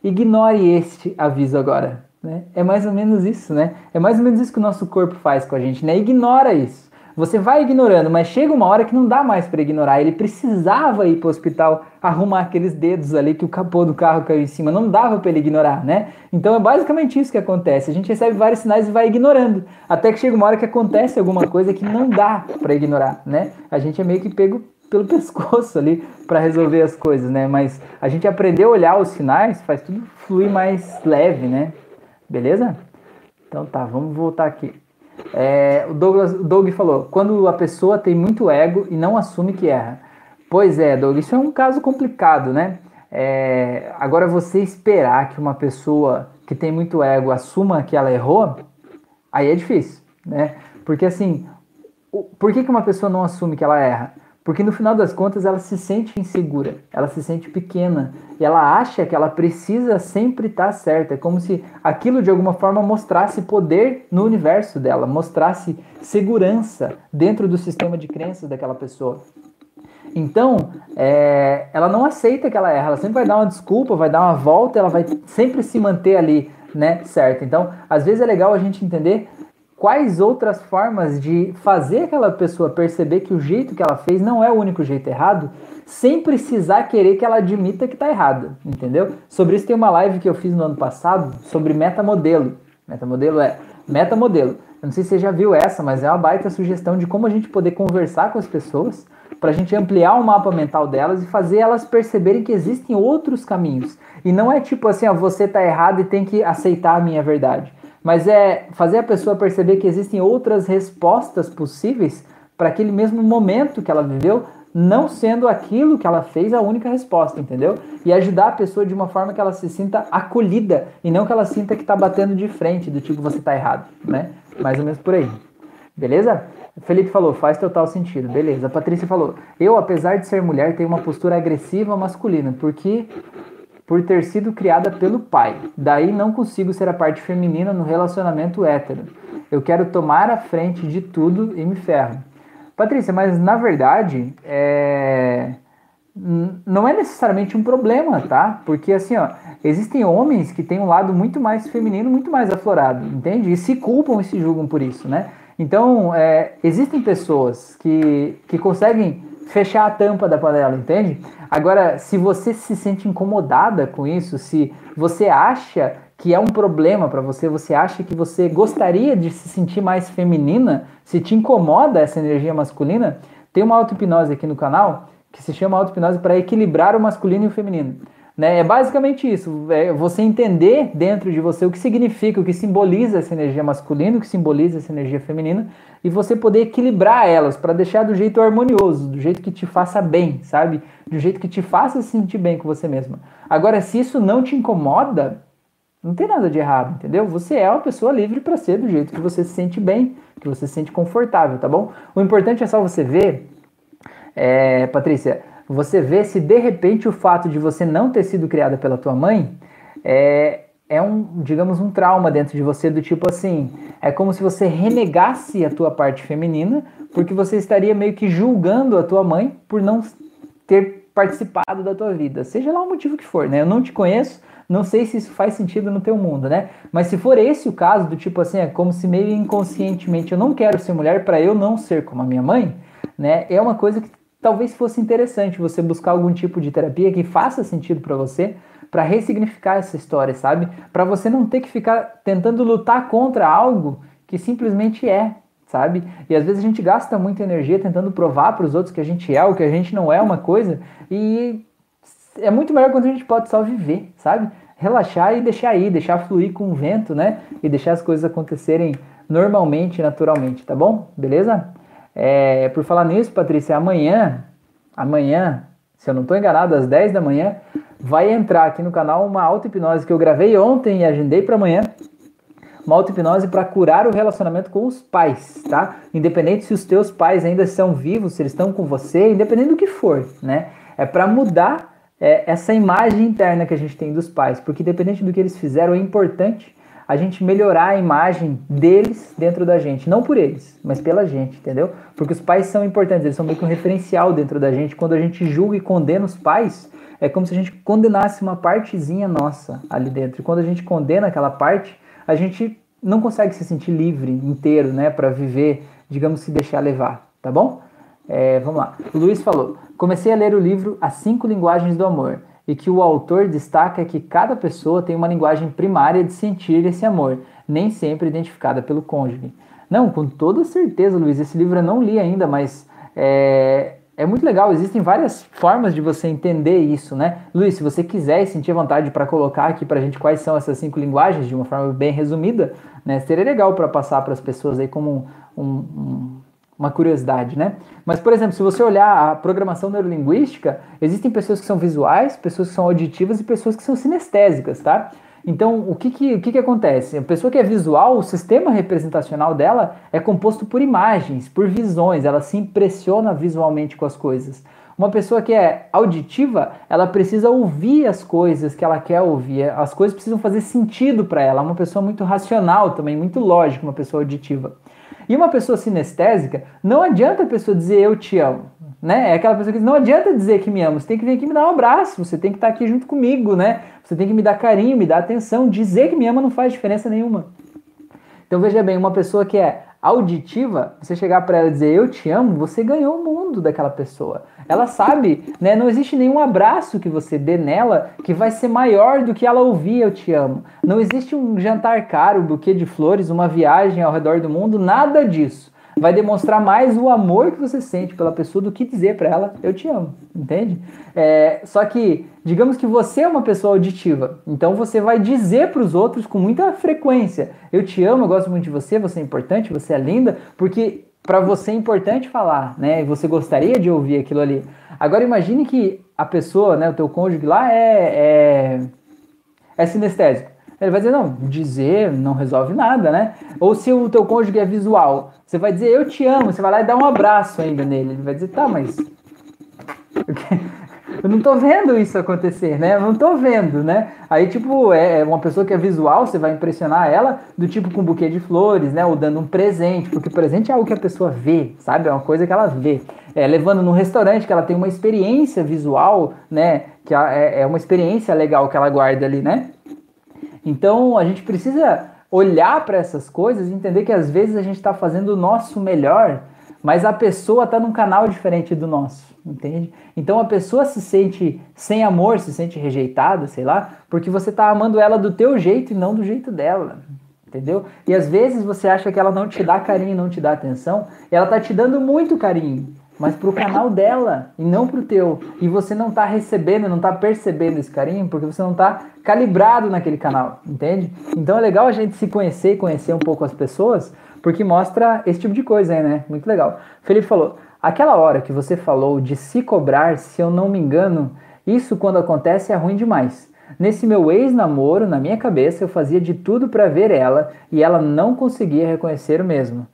Speaker 1: ignore este aviso agora. Né? É mais ou menos isso, né? É mais ou menos isso que o nosso corpo faz com a gente, né? Ignora isso. Você vai ignorando, mas chega uma hora que não dá mais para ignorar. Ele precisava ir para o hospital arrumar aqueles dedos ali que o capô do carro caiu em cima. Não dava para ele ignorar, né? Então é basicamente isso que acontece. A gente recebe vários sinais e vai ignorando. Até que chega uma hora que acontece alguma coisa que não dá para ignorar, né? A gente é meio que pego pelo pescoço ali para resolver as coisas, né? Mas a gente aprender a olhar os sinais faz tudo fluir mais leve, né? Beleza? Então tá, vamos voltar aqui. É, o, Douglas, o Doug falou: quando a pessoa tem muito ego e não assume que erra. Pois é, Doug, isso é um caso complicado, né? É, agora, você esperar que uma pessoa que tem muito ego assuma que ela errou, aí é difícil, né? Porque assim, por que, que uma pessoa não assume que ela erra? Porque no final das contas ela se sente insegura, ela se sente pequena e ela acha que ela precisa sempre estar certa. É como se aquilo de alguma forma mostrasse poder no universo dela, mostrasse segurança dentro do sistema de crenças daquela pessoa. Então, é, ela não aceita que ela erra, ela sempre vai dar uma desculpa, vai dar uma volta, ela vai sempre se manter ali, né, certo? Então, às vezes é legal a gente entender quais outras formas de fazer aquela pessoa perceber que o jeito que ela fez não é o único jeito errado, sem precisar querer que ela admita que está errado, entendeu? Sobre isso tem uma live que eu fiz no ano passado sobre metamodelo. Metamodelo é metamodelo. Eu não sei se você já viu essa, mas é uma baita sugestão de como a gente poder conversar com as pessoas para a gente ampliar o mapa mental delas e fazer elas perceberem que existem outros caminhos. E não é tipo assim, ó, você está errado e tem que aceitar a minha verdade mas é fazer a pessoa perceber que existem outras respostas possíveis para aquele mesmo momento que ela viveu, não sendo aquilo que ela fez a única resposta, entendeu? E ajudar a pessoa de uma forma que ela se sinta acolhida e não que ela sinta que está batendo de frente, do tipo você está errado, né? Mais ou menos por aí. Beleza? Felipe falou, faz total sentido. Beleza. A Patrícia falou, eu, apesar de ser mulher, tenho uma postura agressiva masculina, porque por ter sido criada pelo pai. Daí não consigo ser a parte feminina no relacionamento hétero. Eu quero tomar a frente de tudo e me ferro. Patrícia, mas na verdade, é... não é necessariamente um problema, tá? Porque assim, ó, existem homens que têm um lado muito mais feminino, muito mais aflorado, entende? E se culpam e se julgam por isso, né? Então, é... existem pessoas que, que conseguem fechar a tampa da panela, entende? Agora, se você se sente incomodada com isso, se você acha que é um problema para você, você acha que você gostaria de se sentir mais feminina, se te incomoda essa energia masculina, tem uma auto-hipnose aqui no canal que se chama auto-hipnose para equilibrar o masculino e o feminino. Né? É basicamente isso, é você entender dentro de você o que significa, o que simboliza essa energia masculina, o que simboliza essa energia feminina, e você poder equilibrar elas para deixar do jeito harmonioso, do jeito que te faça bem, sabe? Do jeito que te faça se sentir bem com você mesma. Agora, se isso não te incomoda, não tem nada de errado, entendeu? Você é uma pessoa livre para ser do jeito que você se sente bem, que você se sente confortável, tá bom? O importante é só você ver, é, Patrícia, você vê se de repente o fato de você não ter sido criada pela tua mãe é, é um, digamos, um trauma dentro de você do tipo assim, é como se você renegasse a tua parte feminina, porque você estaria meio que julgando a tua mãe por não ter participado da tua vida, seja lá o motivo que for, né? Eu não te conheço, não sei se isso faz sentido no teu mundo, né? Mas se for esse o caso, do tipo assim, é como se meio inconscientemente eu não quero ser mulher para eu não ser como a minha mãe, né? É uma coisa que talvez fosse interessante você buscar algum tipo de terapia que faça sentido para você, para ressignificar essa história, sabe? Para você não ter que ficar tentando lutar contra algo que simplesmente é, sabe? E às vezes a gente gasta muita energia tentando provar para os outros que a gente é ou que a gente não é uma coisa, e é muito melhor quando a gente pode só viver, sabe? relaxar e deixar ir, deixar fluir com o vento, né? E deixar as coisas acontecerem normalmente, naturalmente, tá bom? Beleza? É, por falar nisso, Patrícia, amanhã, amanhã, se eu não estou enganado, às 10 da manhã, vai entrar aqui no canal uma auto-hipnose que eu gravei ontem e agendei para amanhã. Uma auto-hipnose para curar o relacionamento com os pais, tá? Independente se os teus pais ainda estão vivos, se eles estão com você, independente do que for, né? É para mudar é, essa imagem interna que a gente tem dos pais, porque independente do que eles fizeram, é importante a gente melhorar a imagem deles dentro da gente. Não por eles, mas pela gente, entendeu? Porque os pais são importantes, eles são meio que um referencial dentro da gente. Quando a gente julga e condena os pais, é como se a gente condenasse uma partezinha nossa ali dentro. E quando a gente condena aquela parte, a gente não consegue se sentir livre inteiro, né, para viver, digamos, se deixar levar, tá bom? É, vamos lá. O Luiz falou: comecei a ler o livro As Cinco Linguagens do Amor e que o autor destaca que cada pessoa tem uma linguagem primária de sentir esse amor, nem sempre identificada pelo cônjuge. Não, com toda certeza, Luiz, esse livro eu não li ainda, mas é, é muito legal, existem várias formas de você entender isso, né? Luiz, se você quiser e sentir vontade para colocar aqui para a gente quais são essas cinco linguagens de uma forma bem resumida, né? Seria legal para passar para as pessoas aí como um, um uma curiosidade, né? Mas, por exemplo, se você olhar a programação neurolinguística, existem pessoas que são visuais, pessoas que são auditivas e pessoas que são sinestésicas, tá? Então, o que que, o que que acontece? A pessoa que é visual, o sistema representacional dela é composto por imagens, por visões, ela se impressiona visualmente com as coisas. Uma pessoa que é auditiva, ela precisa ouvir as coisas que ela quer ouvir, as coisas precisam fazer sentido para ela. É uma pessoa muito racional também, muito lógica, uma pessoa auditiva. E uma pessoa sinestésica, não adianta a pessoa dizer eu te amo, né? É aquela pessoa que diz, não adianta dizer que me ama, você tem que vir aqui me dar um abraço, você tem que estar aqui junto comigo, né? Você tem que me dar carinho, me dar atenção. Dizer que me ama não faz diferença nenhuma. Então veja bem, uma pessoa que é auditiva, você chegar para ela e dizer eu te amo, você ganhou o mundo daquela pessoa. Ela sabe, né? Não existe nenhum abraço que você dê nela que vai ser maior do que ela ouvir eu te amo. Não existe um jantar caro, um buquê de flores, uma viagem ao redor do mundo, nada disso vai demonstrar mais o amor que você sente pela pessoa do que dizer para ela eu te amo, entende? É, só que, digamos que você é uma pessoa auditiva, então você vai dizer para os outros com muita frequência eu te amo, eu gosto muito de você, você é importante, você é linda, porque para você é importante falar, né? E você gostaria de ouvir aquilo ali. Agora imagine que a pessoa, né, o teu cônjuge lá é, é, é sinestésico. Ele vai dizer, não, dizer não resolve nada, né? Ou se o teu cônjuge é visual, você vai dizer, eu te amo, você vai lá e dá um abraço ainda nele. Ele vai dizer, tá, mas. Eu não tô vendo isso acontecer, né? Eu não tô vendo, né? Aí, tipo, é, é uma pessoa que é visual, você vai impressionar ela, do tipo com um buquê de flores, né? Ou dando um presente, porque presente é algo que a pessoa vê, sabe? É uma coisa que ela vê. É, levando num restaurante que ela tem uma experiência visual, né? Que é, é uma experiência legal que ela guarda ali, né? Então, a gente precisa olhar para essas coisas e entender que às vezes a gente está fazendo o nosso melhor, mas a pessoa está num canal diferente do nosso, entende? Então a pessoa se sente sem amor, se sente rejeitada, sei lá, porque você está amando ela do teu jeito e não do jeito dela, entendeu? E às vezes você acha que ela não te dá carinho, não te dá atenção, e ela está te dando muito carinho, mas para o canal dela e não para o teu. E você não está recebendo, não está percebendo esse carinho porque você não está calibrado naquele canal, entende? Então é legal a gente se conhecer e conhecer um pouco as pessoas porque mostra esse tipo de coisa aí, né? Muito legal. Felipe falou: aquela hora que você falou de se cobrar, se eu não me engano, isso quando acontece é ruim demais. Nesse meu ex-namoro, na minha cabeça, eu fazia de tudo para ver ela e ela não conseguia reconhecer o mesmo.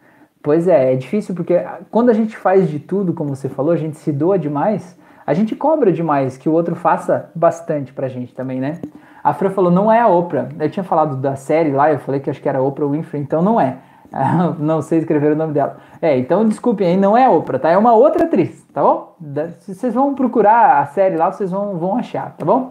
Speaker 1: Pois é, é difícil porque quando a gente faz de tudo, como você falou, a gente se doa demais, a gente cobra demais que o outro faça bastante pra gente também, né? A Fran falou, não é a Oprah. Eu tinha falado da série lá, eu falei que acho que era Oprah Winfrey, então não é. não sei escrever o nome dela. É, então desculpem aí, não é a Oprah, tá? É uma outra atriz, tá bom? Vocês vão procurar a série lá, vocês vão, vão achar, tá bom?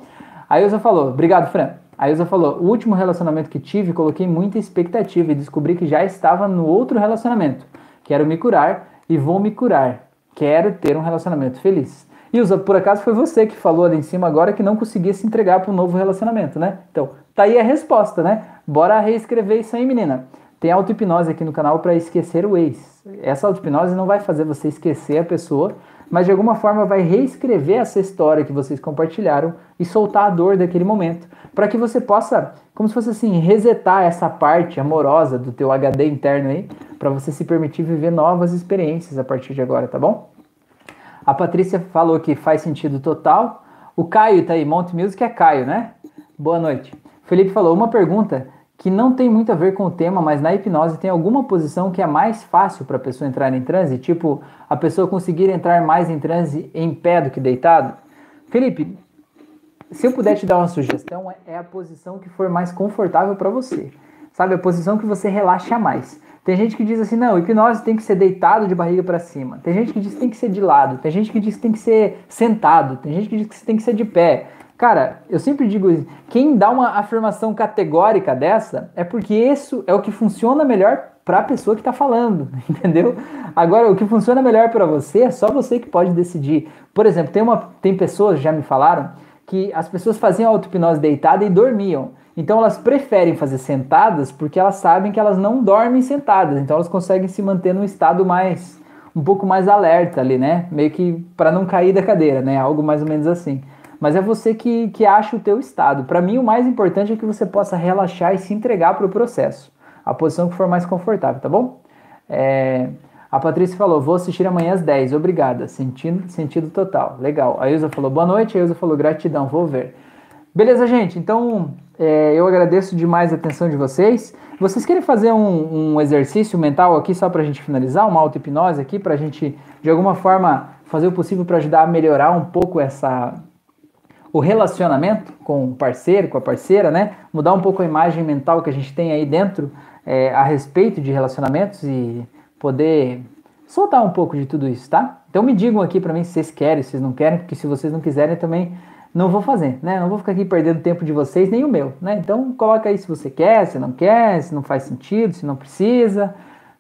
Speaker 1: A Ilza falou, obrigado, Fran. A Ilza falou: o último relacionamento que tive, coloquei muita expectativa e descobri que já estava no outro relacionamento. Quero me curar e vou me curar. Quero ter um relacionamento feliz. Ilza, por acaso foi você que falou ali em cima agora que não conseguia se entregar para um novo relacionamento, né? Então, tá aí a resposta, né? Bora reescrever isso aí, menina. Tem auto-hipnose aqui no canal para esquecer o ex. Essa auto-hipnose não vai fazer você esquecer a pessoa, mas de alguma forma vai reescrever essa história que vocês compartilharam e soltar a dor daquele momento, para que você possa, como se fosse assim, resetar essa parte amorosa do teu HD interno aí, para você se permitir viver novas experiências a partir de agora, tá bom? A Patrícia falou que faz sentido total. O Caio tá aí, Monte Music é Caio, né? Boa noite. Felipe falou uma pergunta que não tem muito a ver com o tema, mas na hipnose tem alguma posição que é mais fácil para a pessoa entrar em transe, tipo a pessoa conseguir entrar mais em transe em pé do que deitado? Felipe, se eu puder te dar uma sugestão, é a posição que for mais confortável para você. Sabe, a posição que você relaxa mais. Tem gente que diz assim, não, hipnose tem que ser deitado de barriga para cima. Tem gente que diz que tem que ser de lado. Tem gente que diz que tem que ser sentado. Tem gente que diz que tem que ser de pé. Cara, eu sempre digo, quem dá uma afirmação categórica dessa é porque isso é o que funciona melhor para a pessoa que está falando, entendeu? Agora, o que funciona melhor para você é só você que pode decidir. Por exemplo, tem, uma, tem pessoas, já me falaram, que as pessoas faziam auto-hipnose deitada e dormiam. Então elas preferem fazer sentadas porque elas sabem que elas não dormem sentadas. Então elas conseguem se manter num estado mais um pouco mais alerta ali, né? Meio que para não cair da cadeira, né? Algo mais ou menos assim mas é você que, que acha o teu estado. Para mim, o mais importante é que você possa relaxar e se entregar para o processo, a posição que for mais confortável, tá bom? É, a Patrícia falou, vou assistir amanhã às 10, obrigada, sentido, sentido total, legal. A Ilza falou, boa noite, a Ilza falou, gratidão, vou ver. Beleza, gente, então é, eu agradeço demais a atenção de vocês. Vocês querem fazer um, um exercício mental aqui só para a gente finalizar, uma auto-hipnose aqui, para a gente, de alguma forma, fazer o possível para ajudar a melhorar um pouco essa, o relacionamento com o parceiro, com a parceira, né? Mudar um pouco a imagem mental que a gente tem aí dentro é, a respeito de relacionamentos e poder soltar um pouco de tudo isso, tá? Então me digam aqui para mim se vocês querem, se vocês não querem, porque se vocês não quiserem também não vou fazer, né? Não vou ficar aqui perdendo tempo de vocês nem o meu, né? Então coloca aí se você quer, se não quer, se não faz sentido, se não precisa.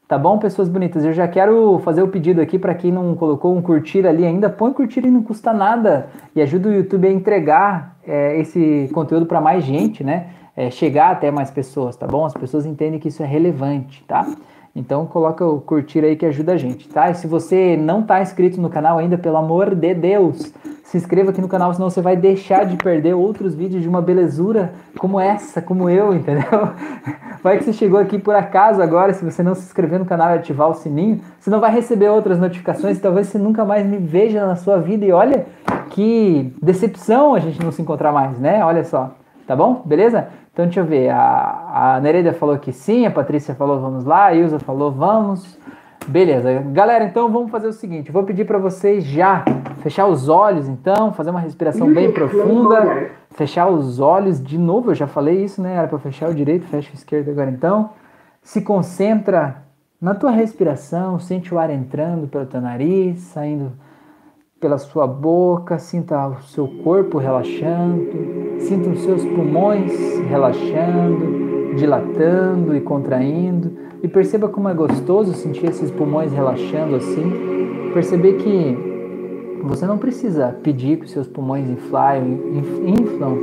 Speaker 1: Tá bom, pessoas bonitas? Eu já quero fazer o pedido aqui para quem não colocou um curtir ali ainda, põe curtir e não custa nada e ajuda o YouTube a entregar é, esse conteúdo para mais gente, né? É, chegar até mais pessoas, tá bom? As pessoas entendem que isso é relevante, tá? Então coloca o curtir aí que ajuda a gente, tá? E se você não está inscrito no canal ainda, pelo amor de Deus, se inscreva aqui no canal, senão você vai deixar de perder outros vídeos de uma belezura como essa, como eu, entendeu? Vai que você chegou aqui por acaso agora, se você não se inscrever no canal e ativar o sininho, você não vai receber outras notificações, talvez você nunca mais me veja na sua vida e olha que decepção a gente não se encontrar mais, né? Olha só, tá bom? Beleza? Então deixa eu ver, a, a Nereida falou que sim, a Patrícia falou vamos lá, a Ilza falou vamos. Beleza, galera, então vamos fazer o seguinte: vou pedir para vocês já fechar os olhos, então, fazer uma respiração bem profunda, fechar os olhos de novo. Eu já falei isso, né? Era para fechar o direito, fecha o esquerdo agora. Então, se concentra na tua respiração, sente o ar entrando pelo teu nariz, saindo pela sua boca, sinta o seu corpo relaxando, sinta os seus pulmões relaxando, dilatando e contraindo e perceba como é gostoso sentir esses pulmões relaxando assim. Perceber que você não precisa pedir que os seus pulmões inflam, inflam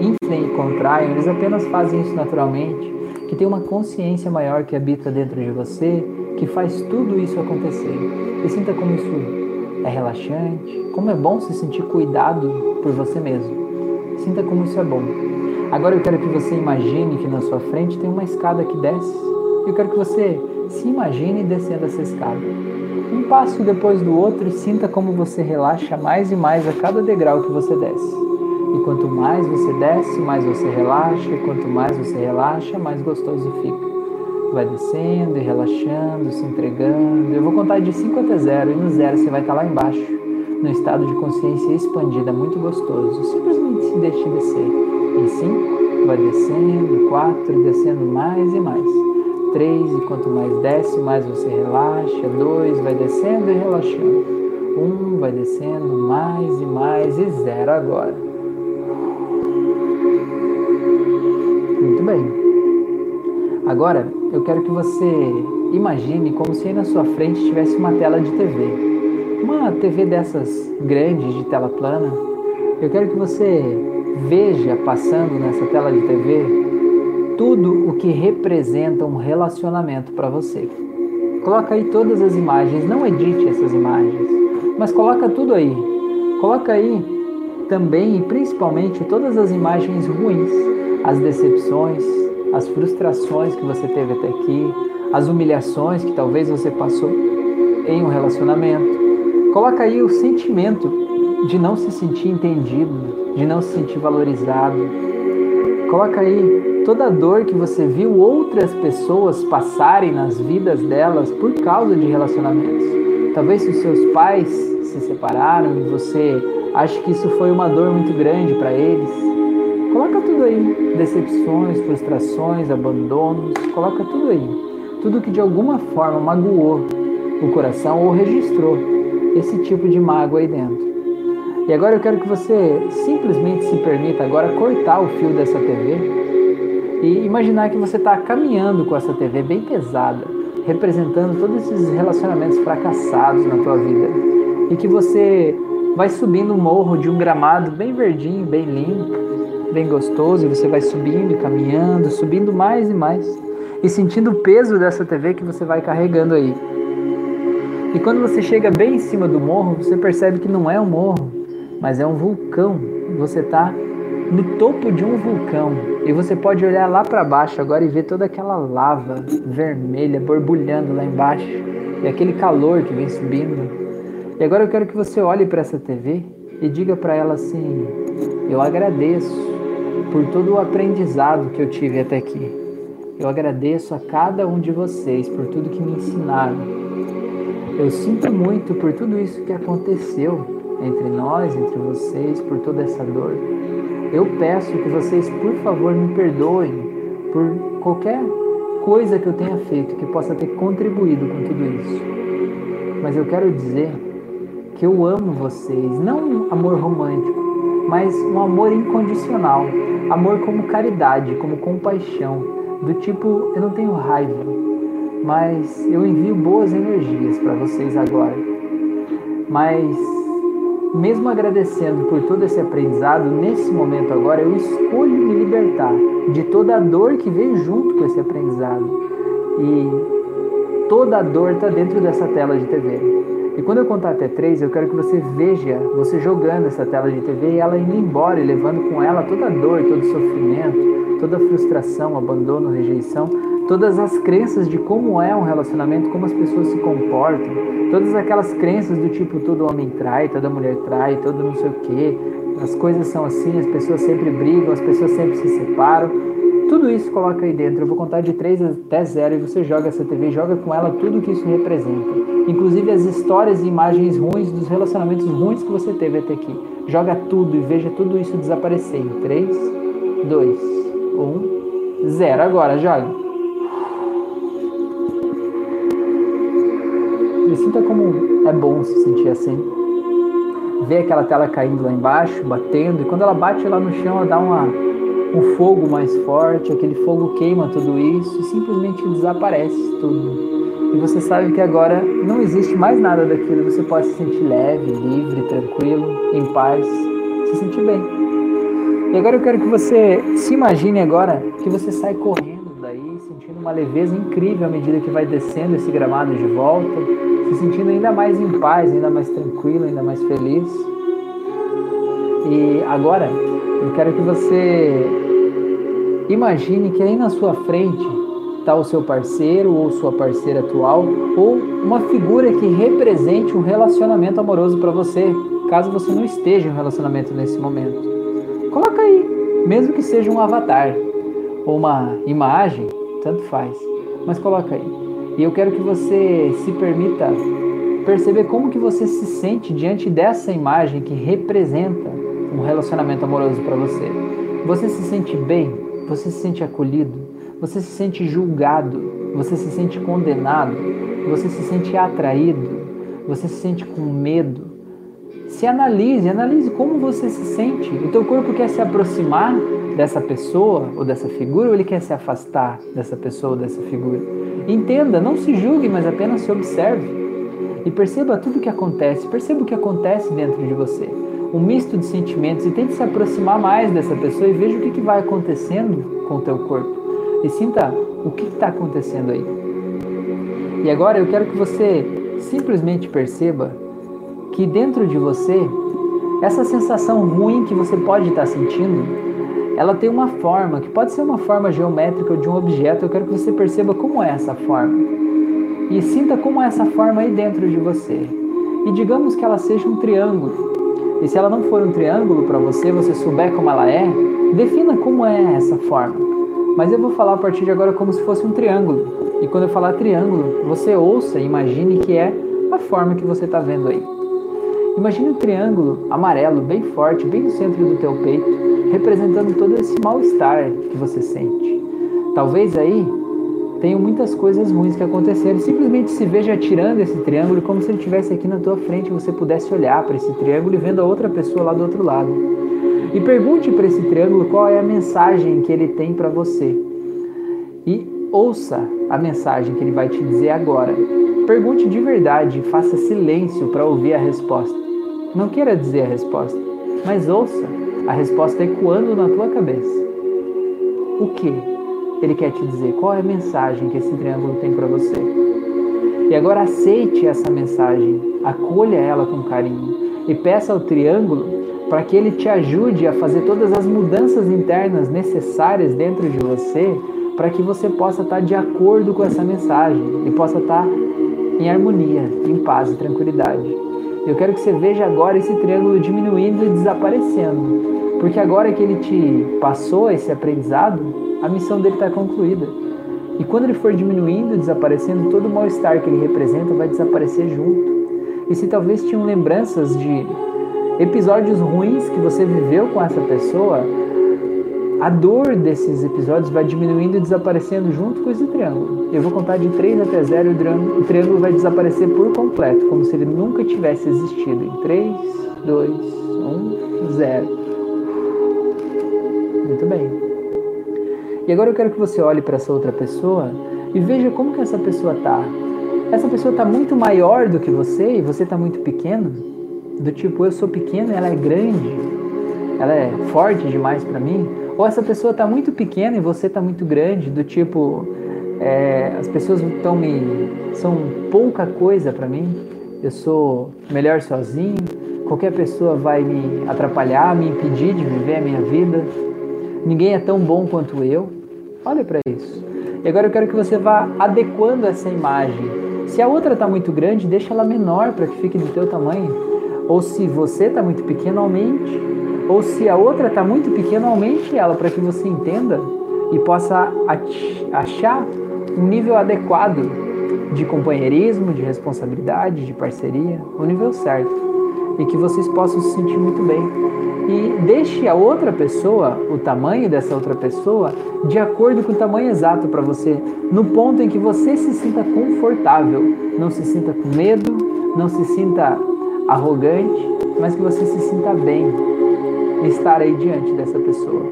Speaker 1: inflem e contraiam, eles apenas fazem isso naturalmente. Que tem uma consciência maior que habita dentro de você, que faz tudo isso acontecer. E sinta como isso é relaxante, como é bom se sentir cuidado por você mesmo. Sinta como isso é bom. Agora eu quero que você imagine que na sua frente tem uma escada que desce eu quero que você se imagine descendo essa escada. Um passo depois do outro e sinta como você relaxa mais e mais a cada degrau que você desce. E quanto mais você desce, mais você relaxa, e quanto mais você relaxa, mais gostoso fica. Vai descendo e relaxando, se entregando. Eu vou contar de 5 até 0 e no 0 você vai estar lá embaixo, no estado de consciência expandida, muito gostoso. Simplesmente se deixe descer. Em 5, vai descendo, 4, descendo mais e mais. 3 e quanto mais desce, mais você relaxa. 2 vai descendo e relaxando. 1 um, vai descendo mais e mais e 0 agora. Muito bem. Agora eu quero que você imagine como se aí na sua frente tivesse uma tela de TV. Uma TV dessas grandes de tela plana. Eu quero que você veja passando nessa tela de TV tudo o que representa um relacionamento para você. Coloca aí todas as imagens, não edite essas imagens. Mas coloca tudo aí. Coloca aí também e principalmente todas as imagens ruins, as decepções, as frustrações que você teve até aqui, as humilhações que talvez você passou em um relacionamento. Coloca aí o sentimento de não se sentir entendido, de não se sentir valorizado. Coloca aí toda a dor que você viu outras pessoas passarem nas vidas delas por causa de relacionamentos. Talvez se os seus pais se separaram e você acha que isso foi uma dor muito grande para eles. Coloca tudo aí, decepções, frustrações, abandonos, coloca tudo aí. Tudo que de alguma forma magoou o coração ou registrou esse tipo de mágoa aí dentro. E agora eu quero que você simplesmente se permita agora cortar o fio dessa TV e imaginar que você está caminhando com essa TV bem pesada, representando todos esses relacionamentos fracassados na tua vida e que você vai subindo um morro de um gramado bem verdinho, bem limpo, bem gostoso, e você vai subindo caminhando, subindo mais e mais e sentindo o peso dessa TV que você vai carregando aí. E quando você chega bem em cima do morro, você percebe que não é um morro, mas é um vulcão. Você está no topo de um vulcão e você pode olhar lá para baixo agora e ver toda aquela lava vermelha borbulhando lá embaixo e aquele calor que vem subindo. E agora eu quero que você olhe para essa TV e diga para ela assim: Eu agradeço por todo o aprendizado que eu tive até aqui. Eu agradeço a cada um de vocês por tudo que me ensinaram eu sinto muito por tudo isso que aconteceu entre nós, entre vocês, por toda essa dor. Eu peço que vocês, por favor, me perdoem por qualquer coisa que eu tenha feito que possa ter contribuído com tudo isso. Mas eu quero dizer que eu amo vocês, não um amor romântico, mas um amor incondicional, amor como caridade, como compaixão, do tipo eu não tenho raiva, mas eu envio boas energias para vocês agora. Mas, mesmo agradecendo por todo esse aprendizado, nesse momento agora eu escolho me libertar de toda a dor que veio junto com esse aprendizado. E toda a dor está dentro dessa tela de TV. E quando eu contar até três, eu quero que você veja você jogando essa tela de TV e ela indo embora e levando com ela toda a dor, todo o sofrimento, toda a frustração, abandono, rejeição todas as crenças de como é um relacionamento, como as pessoas se comportam, todas aquelas crenças do tipo todo homem trai, toda mulher trai, todo não sei o quê, as coisas são assim, as pessoas sempre brigam, as pessoas sempre se separam. Tudo isso coloca aí dentro. Eu vou contar de 3 até 0 e você joga essa TV, joga com ela tudo que isso representa. Inclusive as histórias e imagens ruins dos relacionamentos ruins que você teve até aqui. Joga tudo e veja tudo isso desaparecer. Em 3, 2, 1, 0. Agora, joga. E sinta como é bom se sentir assim. Ver aquela tela caindo lá embaixo, batendo, e quando ela bate lá no chão, ela dá uma, um fogo mais forte, aquele fogo queima tudo isso e simplesmente desaparece tudo. E você sabe que agora não existe mais nada daquilo, você pode se sentir leve, livre, tranquilo, em paz, se sentir bem. E agora eu quero que você se imagine agora que você sai correndo daí, sentindo uma leveza incrível à medida que vai descendo esse gramado de volta, se sentindo ainda mais em paz, ainda mais tranquilo, ainda mais feliz. E agora eu quero que você imagine que aí na sua frente o seu parceiro ou sua parceira atual ou uma figura que represente um relacionamento amoroso para você, caso você não esteja em um relacionamento nesse momento. Coloca aí, mesmo que seja um avatar ou uma imagem, tanto faz, mas coloca aí. E eu quero que você se permita perceber como que você se sente diante dessa imagem que representa um relacionamento amoroso para você. Você se sente bem? Você se sente acolhido? Você se sente julgado? Você se sente condenado? Você se sente atraído? Você se sente com medo? Se analise, analise como você se sente. O teu corpo quer se aproximar dessa pessoa ou dessa figura ou ele quer se afastar dessa pessoa ou dessa figura? Entenda, não se julgue, mas apenas se observe. E perceba tudo o que acontece, perceba o que acontece dentro de você. Um misto de sentimentos e tente se aproximar mais dessa pessoa e veja o que, que vai acontecendo com o teu corpo. E sinta o que está acontecendo aí. E agora eu quero que você simplesmente perceba que dentro de você, essa sensação ruim que você pode estar sentindo, ela tem uma forma, que pode ser uma forma geométrica de um objeto. Eu quero que você perceba como é essa forma. E sinta como é essa forma aí dentro de você. E digamos que ela seja um triângulo. E se ela não for um triângulo para você, você souber como ela é, defina como é essa forma. Mas eu vou falar a partir de agora como se fosse um triângulo. E quando eu falar triângulo, você ouça e imagine que é a forma que você está vendo aí. Imagine um triângulo amarelo bem forte, bem no centro do teu peito, representando todo esse mal-estar que você sente. Talvez aí tenham muitas coisas ruins que aconteceram. Simplesmente se veja tirando esse triângulo como se ele estivesse aqui na tua frente e você pudesse olhar para esse triângulo e vendo a outra pessoa lá do outro lado. E pergunte para esse triângulo qual é a mensagem que ele tem para você. E ouça a mensagem que ele vai te dizer agora. Pergunte de verdade, faça silêncio para ouvir a resposta. Não queira dizer a resposta, mas ouça a resposta ecoando na tua cabeça. O que ele quer te dizer? Qual é a mensagem que esse triângulo tem para você? E agora aceite essa mensagem, acolha ela com carinho e peça ao triângulo para que ele te ajude a fazer todas as mudanças internas necessárias dentro de você para que você possa estar de acordo com essa mensagem e possa estar em harmonia, em paz e tranquilidade. Eu quero que você veja agora esse triângulo diminuindo e desaparecendo, porque agora que ele te passou esse aprendizado, a missão dele está concluída. E quando ele for diminuindo desaparecendo, todo o mal-estar que ele representa vai desaparecer junto. E se talvez tinham lembranças de episódios ruins que você viveu com essa pessoa, a dor desses episódios vai diminuindo e desaparecendo junto com esse triângulo. Eu vou contar de 3 até 0 e o triângulo vai desaparecer por completo, como se ele nunca tivesse existido. Em 3, 2, 1, 0. Muito bem. E agora eu quero que você olhe para essa outra pessoa e veja como que essa pessoa tá. Essa pessoa está muito maior do que você e você está muito pequeno. Do tipo, eu sou pequeno ela é grande. Ela é forte demais para mim ou essa pessoa está muito pequena e você está muito grande, do tipo, é, as pessoas estão me. são pouca coisa para mim, eu sou melhor sozinho, qualquer pessoa vai me atrapalhar, me impedir de viver a minha vida, ninguém é tão bom quanto eu. Olha para isso. E agora eu quero que você vá adequando essa imagem. Se a outra está muito grande, deixa ela menor para que fique do teu tamanho. Ou se você está muito pequeno, aumente ou se a outra está muito pequena, aumente ela para que você entenda e possa achar um nível adequado de companheirismo, de responsabilidade, de parceria, o nível certo. E que vocês possam se sentir muito bem. E deixe a outra pessoa, o tamanho dessa outra pessoa, de acordo com o tamanho exato para você, no ponto em que você se sinta confortável, não se sinta com medo, não se sinta arrogante, mas que você se sinta bem, estar aí diante dessa pessoa.